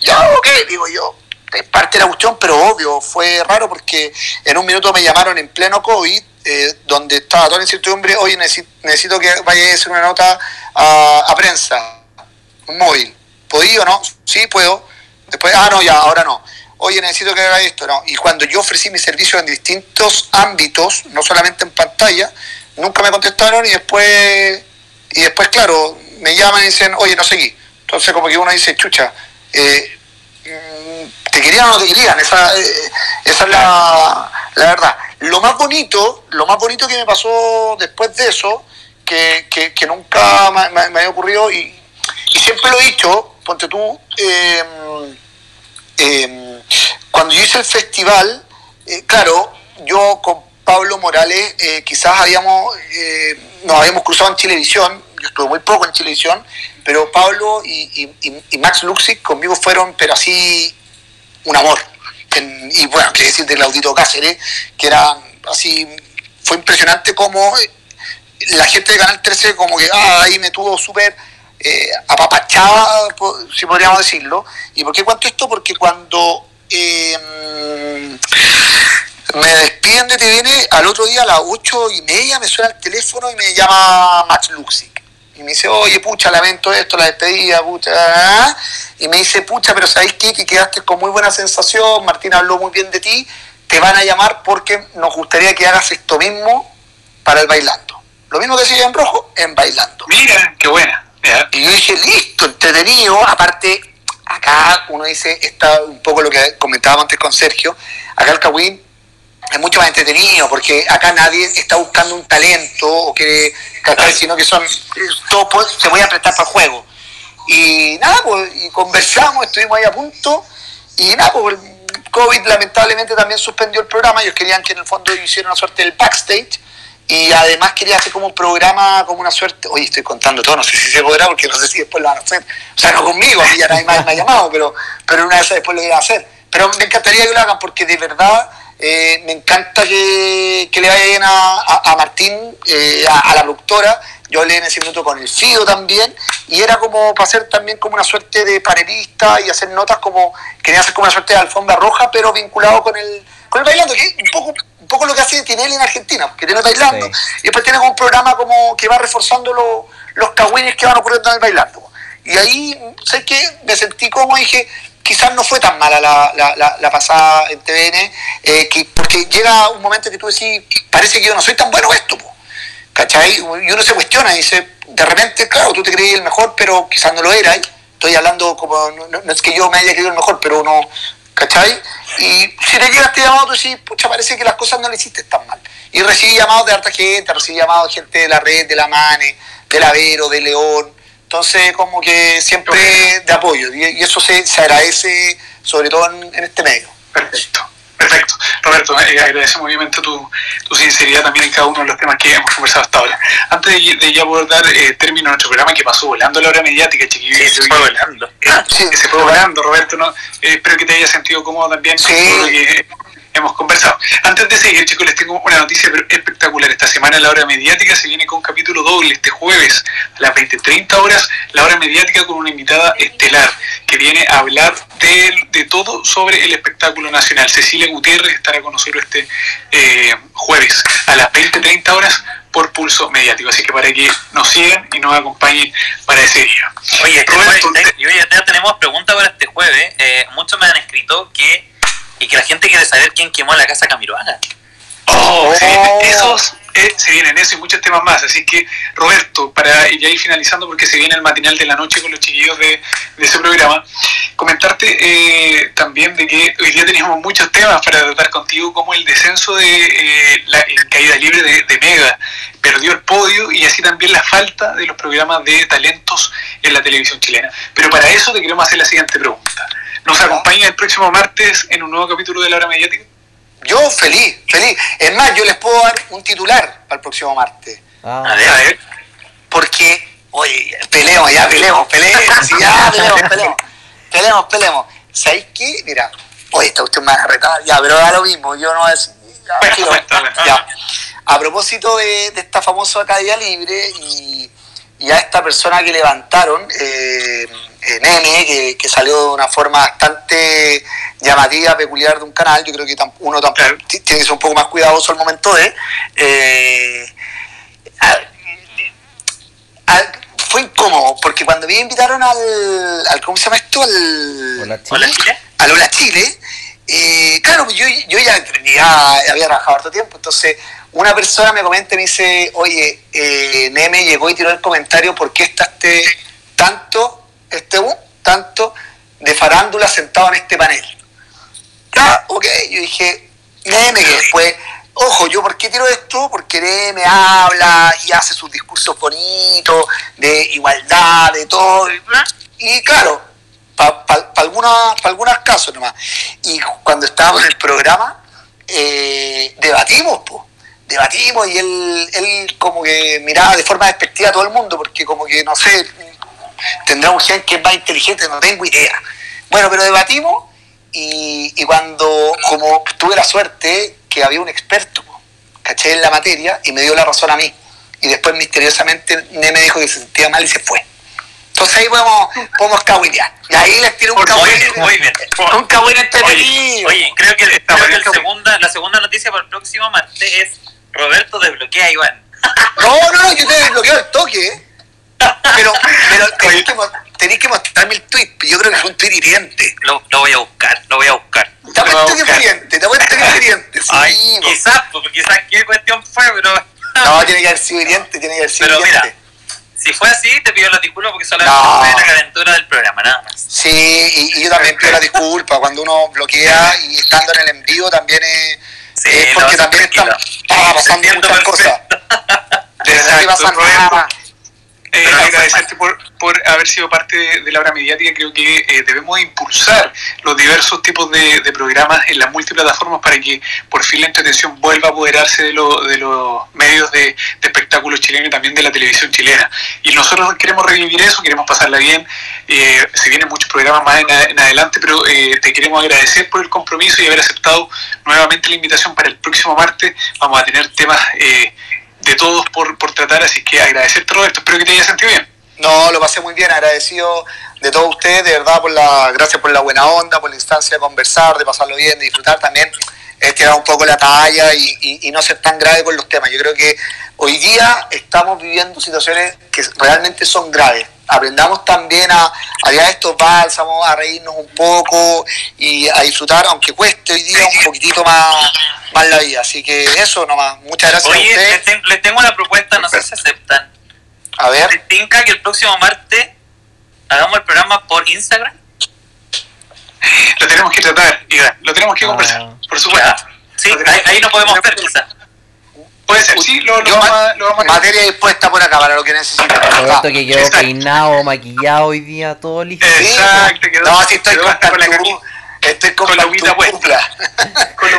ya, ok, digo yo, es parte de la cuestión, pero obvio, fue raro porque en un minuto me llamaron en pleno COVID, eh, donde estaba toda la incertidumbre, oye, necesito, que vaya a hacer una nota a, prensa, un móvil. ¿Podía o no? Sí, puedo. Después, ah, no, ya, ahora no. Oye, necesito que haga esto, no. Y cuando yo ofrecí mi servicio en distintos ámbitos, no solamente en pantalla, nunca me contestaron y después, y después, claro, me llaman y dicen, oye, no seguí. Entonces como que uno dice, chucha, eh, ¿te querían o no te querían? Esa, eh, esa es la, la, verdad. Lo más bonito, lo más bonito que me pasó después de eso, que, que, nunca me, me, había ocurrido y, y, siempre lo he dicho, ponte tú, em, em, cuando yo hice el festival, eh, claro, yo con Pablo Morales quizás habíamos, nos habíamos cruzado en televisión, yo estuve muy poco en televisión, pero Pablo y, Max Luxic conmigo fueron, pero así, un amor. y bueno, quiero decir del Audito Cáceres, que era así, fue impresionante como la gente de Canal 13 como que ah, ahí me tuvo súper eh, apapachada, si podríamos decirlo. ¿Y por qué cuento esto? Porque cuando em, me despiden de TVN, al otro día a las ocho y media me suena el teléfono y me llama Max Luxic y me dice, oye, pucha, lamento esto, la despedida, pucha. Ah, y me dice, pucha, pero ¿sabéis qué? Que quedaste con muy buena sensación, Martín habló muy bien de ti, te van a llamar porque nos gustaría que hagas esto mismo para el bailando. Lo mismo que decía en rojo, en bailando. Mira, qué buena. Y yo dije, listo, entretenido. Aparte, acá uno dice, está un poco lo que comentábamos antes con Sergio, acá el Cawin es mucho más entretenido porque acá nadie está buscando un talento o que sino que son todo pues, se voy a prestar para el juego. Y nada pues y conversamos estuvimos ahí a punto y nada pues el COVID lamentablemente también suspendió el programa ellos querían que en el fondo hiciera una suerte del backstage y además quería hacer como un programa como una suerte oye estoy contando todo no sé si se podrá porque no sé si después lo van a hacer. O sea no conmigo a mí ya nadie más me ha llamado pero pero una vez después lo iba a hacer. Pero me encantaría que lo hagan porque de verdad eh, me encanta que, le vaya bien a, Martín, eh, a, la productora. Yo hablé en ese minuto con el Fido también, y era como para hacer también como una suerte de panelista y hacer notas como, quería hacer como una suerte de alfombra roja, pero vinculado con el, con el bailando, que un poco, un poco lo que hace Tinelli en Argentina, que tiene bailando, y después tiene como un programa como que va reforzando los cagüines que van ocurriendo en el bailando. Y ahí, sé que me sentí como dije, quizás no fue tan mala la, pasada en TVN, eh, que, porque llega un momento que tú decís, parece que yo no soy tan bueno esto, ¿cachai? Y uno se cuestiona y dice, de repente, claro, tú te creí el mejor, pero quizás no lo era, estoy hablando como, no, es que yo me haya creído el mejor, pero uno, ¿cachai? Y si te llega este llamado, tú decís, pucha, parece que las cosas no le hiciste tan mal. Y recibí llamados de harta gente, recibí llamados de gente de la red, de la MANE, del Avero, de León, entonces, como que siempre de apoyo, y, eso se, se, agradece, sobre todo en, este medio. Perfecto. Perfecto. Roberto, eh, agradecemos obviamente tu, tu, sinceridad también en cada uno de los temas que hemos conversado hasta ahora. Antes de, ya abordar eh, término a nuestro programa que pasó volando la hora mediática, chiquillo. Sí, se fue volando. Eh, se fue volando, Roberto. ¿no? Eh, espero que te haya sentido cómodo también. Sí hemos conversado. Antes de seguir, chicos, les tengo una noticia espectacular. Esta semana la hora mediática se viene con un capítulo doble este jueves a las 20.30 horas, la hora mediática con una invitada estelar que viene a hablar de, de todo sobre el espectáculo nacional. Cecilia Gutiérrez estará con nosotros este eh, jueves a las 20.30 horas por pulso mediático. Así que para que nos sigan y nos acompañen para ese día. Oye, este ya tenemos preguntas para este jueves. Eh, muchos me han escrito que y que la gente quiere saber quién quemó la casa Camiroaga. Oh, esos, eh, se vienen eso y muchos temas más. Así que, Roberto, para ya ir finalizando, porque se viene el matinal de la noche con los chiquillos de, ese programa, comentarte eh, también de que hoy día tenemos muchos temas para tratar contigo, como el descenso de eh, la caída libre de, Mega, perdió el podio y así también la falta de los programas de talentos en la televisión chilena. Pero para eso te queremos hacer la siguiente pregunta. ¿Nos acompaña el próximo martes en un nuevo capítulo de La Hora Mediática? Yo feliz, feliz. Es más, yo les puedo dar un titular para el próximo martes. Ah. A ver, a ver. Porque, oye, peleemos, ya peleemos, peleemos, ya peleemos, peleemos. Peleemos, peleemos. ¿Sabéis qué? Mira, oye, esta usted me va a retar, ya, pero da lo mismo, yo no es. Ya, A propósito de, esta famosa caída libre y, y, a esta persona que levantaron, eh, Nene, que, que, salió de una forma bastante llamativa, peculiar de un canal, yo creo que uno también tiene que ser un poco más cuidadoso al momento de... Eh, fue incómodo, porque cuando me invitaron al, al ¿cómo se llama esto? Al Hola Chile. Al Hola Chile. Eh, claro, yo, yo ya, había trabajado harto tiempo, entonces una persona me comenta y me dice, oye, eh, Neme llegó y tiró el comentario, ¿por qué está este este tanto de farándula sentado en este panel? Ya, ok, yo dije, Neme, que después Ojo, yo por qué tiro esto, porque me habla y hace sus discursos bonitos de igualdad, de todo. Y claro, para pa, pa algunos casos nomás. Y cuando estábamos en el programa, eh, debatimos, pues. Debatimos y él, él como que miraba de forma despectiva a todo el mundo, porque como que, no sé, tendrá un gen que es más inteligente, no tengo idea. Bueno, pero debatimos y, y cuando, como tuve la suerte que había un experto, caché en la materia y me dio la razón a mí. Y después misteriosamente me dijo que se sentía mal y se fue. Entonces ahí podemos, podemos cahuinear. Y ahí les tiro un. Muy bien. Un cahuine entretenido. Oye, creo que, creo que segunda, la segunda noticia para el próximo martes es Roberto desbloquea a Iván. No, no, no, yo te desbloqueo el toque. Pero, pero tenéis que, mostrarme el tweet. Yo creo que fue un tweet hiriente. Lo, lo voy a buscar, lo voy a buscar. Te apuesto que fue hiriente, te apuesto que fue hiriente. Sí, Ay, quizás, pues, quizás qué cuestión fue, pero. No, tiene que haber sido hiriente, tiene que haber sido pero hiriente. Mira, si fue así, te pido la disculpa porque solamente no. fue la calentura del programa, nada más. Sí, y, y yo también pido la disculpa. Cuando uno bloquea y estando en el envío también es, sí, es porque no, también está, pasando muchas cosas. De verdad que pasa nada. Eh, agradecerte por, por, haber sido parte de, la obra mediática. Creo que eh, debemos impulsar los diversos tipos de, programas en las multiplataformas para que por fin la entretención vuelva a apoderarse de, de los medios de, espectáculos chilenos y también de la televisión chilena. Y nosotros queremos revivir eso, queremos pasarla bien. Eh, se vienen muchos programas más en, adelante, pero eh, te queremos agradecer por el compromiso y haber aceptado nuevamente la invitación para el próximo martes. Vamos a tener temas de todos por, por tratar, así que agradecerte Roberto, espero que te haya sentido bien. No, lo pasé muy bien, agradecido de todos ustedes, de verdad, por la, gracias por la buena onda, por la instancia de conversar, de pasarlo bien, de disfrutar también, es tirar un poco la talla y, y, no ser tan grave con los temas. Yo creo que hoy día estamos viviendo situaciones que realmente son graves. Aprendamos también a, a estos bálsamos, a reírnos un poco y a disfrutar, aunque cueste hoy día un poquitito más, más la vida. Así que eso nomás. Muchas gracias Oye, a ustedes. Les, tengo una propuesta, no sé si aceptan. A ver. ¿Te tinca que el próximo martes hagamos el programa por Instagram? Lo tenemos que tratar, Iván. Lo tenemos que conversar, ah. por supuesto. Sí, ahí, ahí lo podemos ver quizás. Puede ser, sí, lo, lo, vamos, a, lo vamos a Materia dispuesta por acá para lo que necesiten. Roberto que quedó peinado, maquillado hoy día, todo listo. Exacto, quedó, no, si estoy con, con la Estoy con, la humita puesta. con la.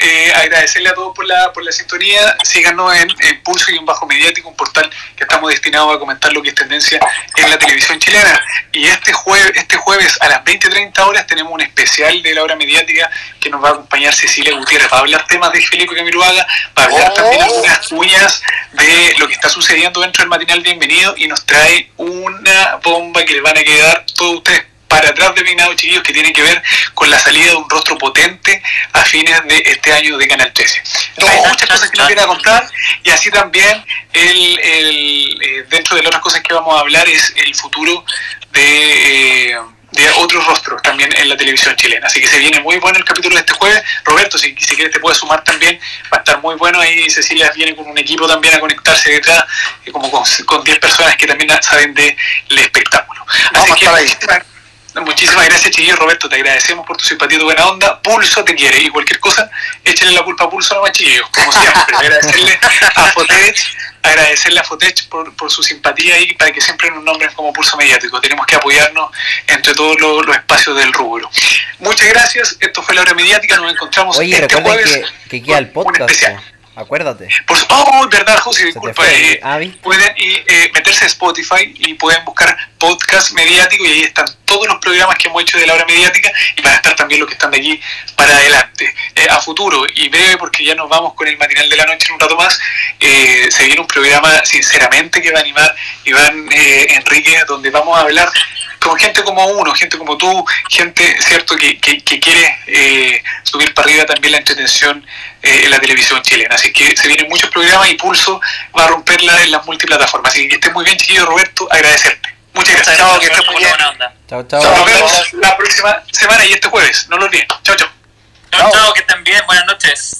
Eh, agradecerle a todos por la, por la sintonía. Síganos en, en Pulso y en Bajo Mediático, un portal que estamos destinados a comentar lo que es tendencia en la televisión chilena. Y este jueves, este jueves a las 20.30 horas tenemos un especial de la hora mediática que nos va a acompañar Cecilia Gutiérrez. para hablar temas de Felipe Camiruaga, para hablar también oh. algunas uñas de lo que está sucediendo dentro del matinal Bienvenido y nos trae una bomba que les van a quedar todos ustedes para atrás de peinado, chiquillos, que tiene que ver con la salida de un rostro potente a fines de este año de Canal 13. Hay muchas cosas que nos viene a contar y así también el, el, eh, dentro de las otras cosas que vamos a hablar es el futuro de... Eh, de otros rostros también en la televisión chilena. Así que se viene muy bueno el capítulo de este jueves. Roberto, si, si quieres te puedes sumar también, va a estar muy bueno. Ahí Cecilia viene con un equipo también a conectarse detrás, eh, como con 10 personas que también saben del espectáculo. Así que Muchísimas gracias, chiquillos. Roberto, te agradecemos por tu simpatía tu buena onda. Pulso te quiere y cualquier cosa, échenle la culpa a Pulso nomás, chiquillos. Como siempre, agradecerle a Fotech, agradecerle a Fotech por, por, su simpatía y para que siempre nos nombren como Pulso Mediático. Tenemos que apoyarnos entre todos los, espacios del rubro. Muchas gracias. Esto fue la hora mediática. Nos encontramos Oye, este jueves. Que, que queda el podcast. Acuérdate. Por, oh, verdad, José, disculpa. Eh, pueden eh, meterse a Spotify y pueden buscar podcast mediático y ahí están todos los programas que hemos hecho de la hora mediática y van a estar también los que están de aquí para adelante. Eh, a futuro y breve, porque ya nos vamos con el matinal de la noche en un rato más, se viene un programa, sinceramente, que va a animar Iván Enrique, donde vamos a hablar con gente como uno, gente como tú, gente, ¿cierto?, que, que, quiere eh, subir para arriba también la entretención eh, en la televisión chilena. Así que se vienen muchos programas y Pulso va a romperla en las multiplataformas. Así que esté muy bien, chiquillo Roberto, agradecerte. Muchas gracias. Chao, que estés muy bien. Chao, chao. Nos vemos la próxima semana y este jueves. No lo olviden. Chao, chao. Chao, chao, que estén bien. Buenas noches.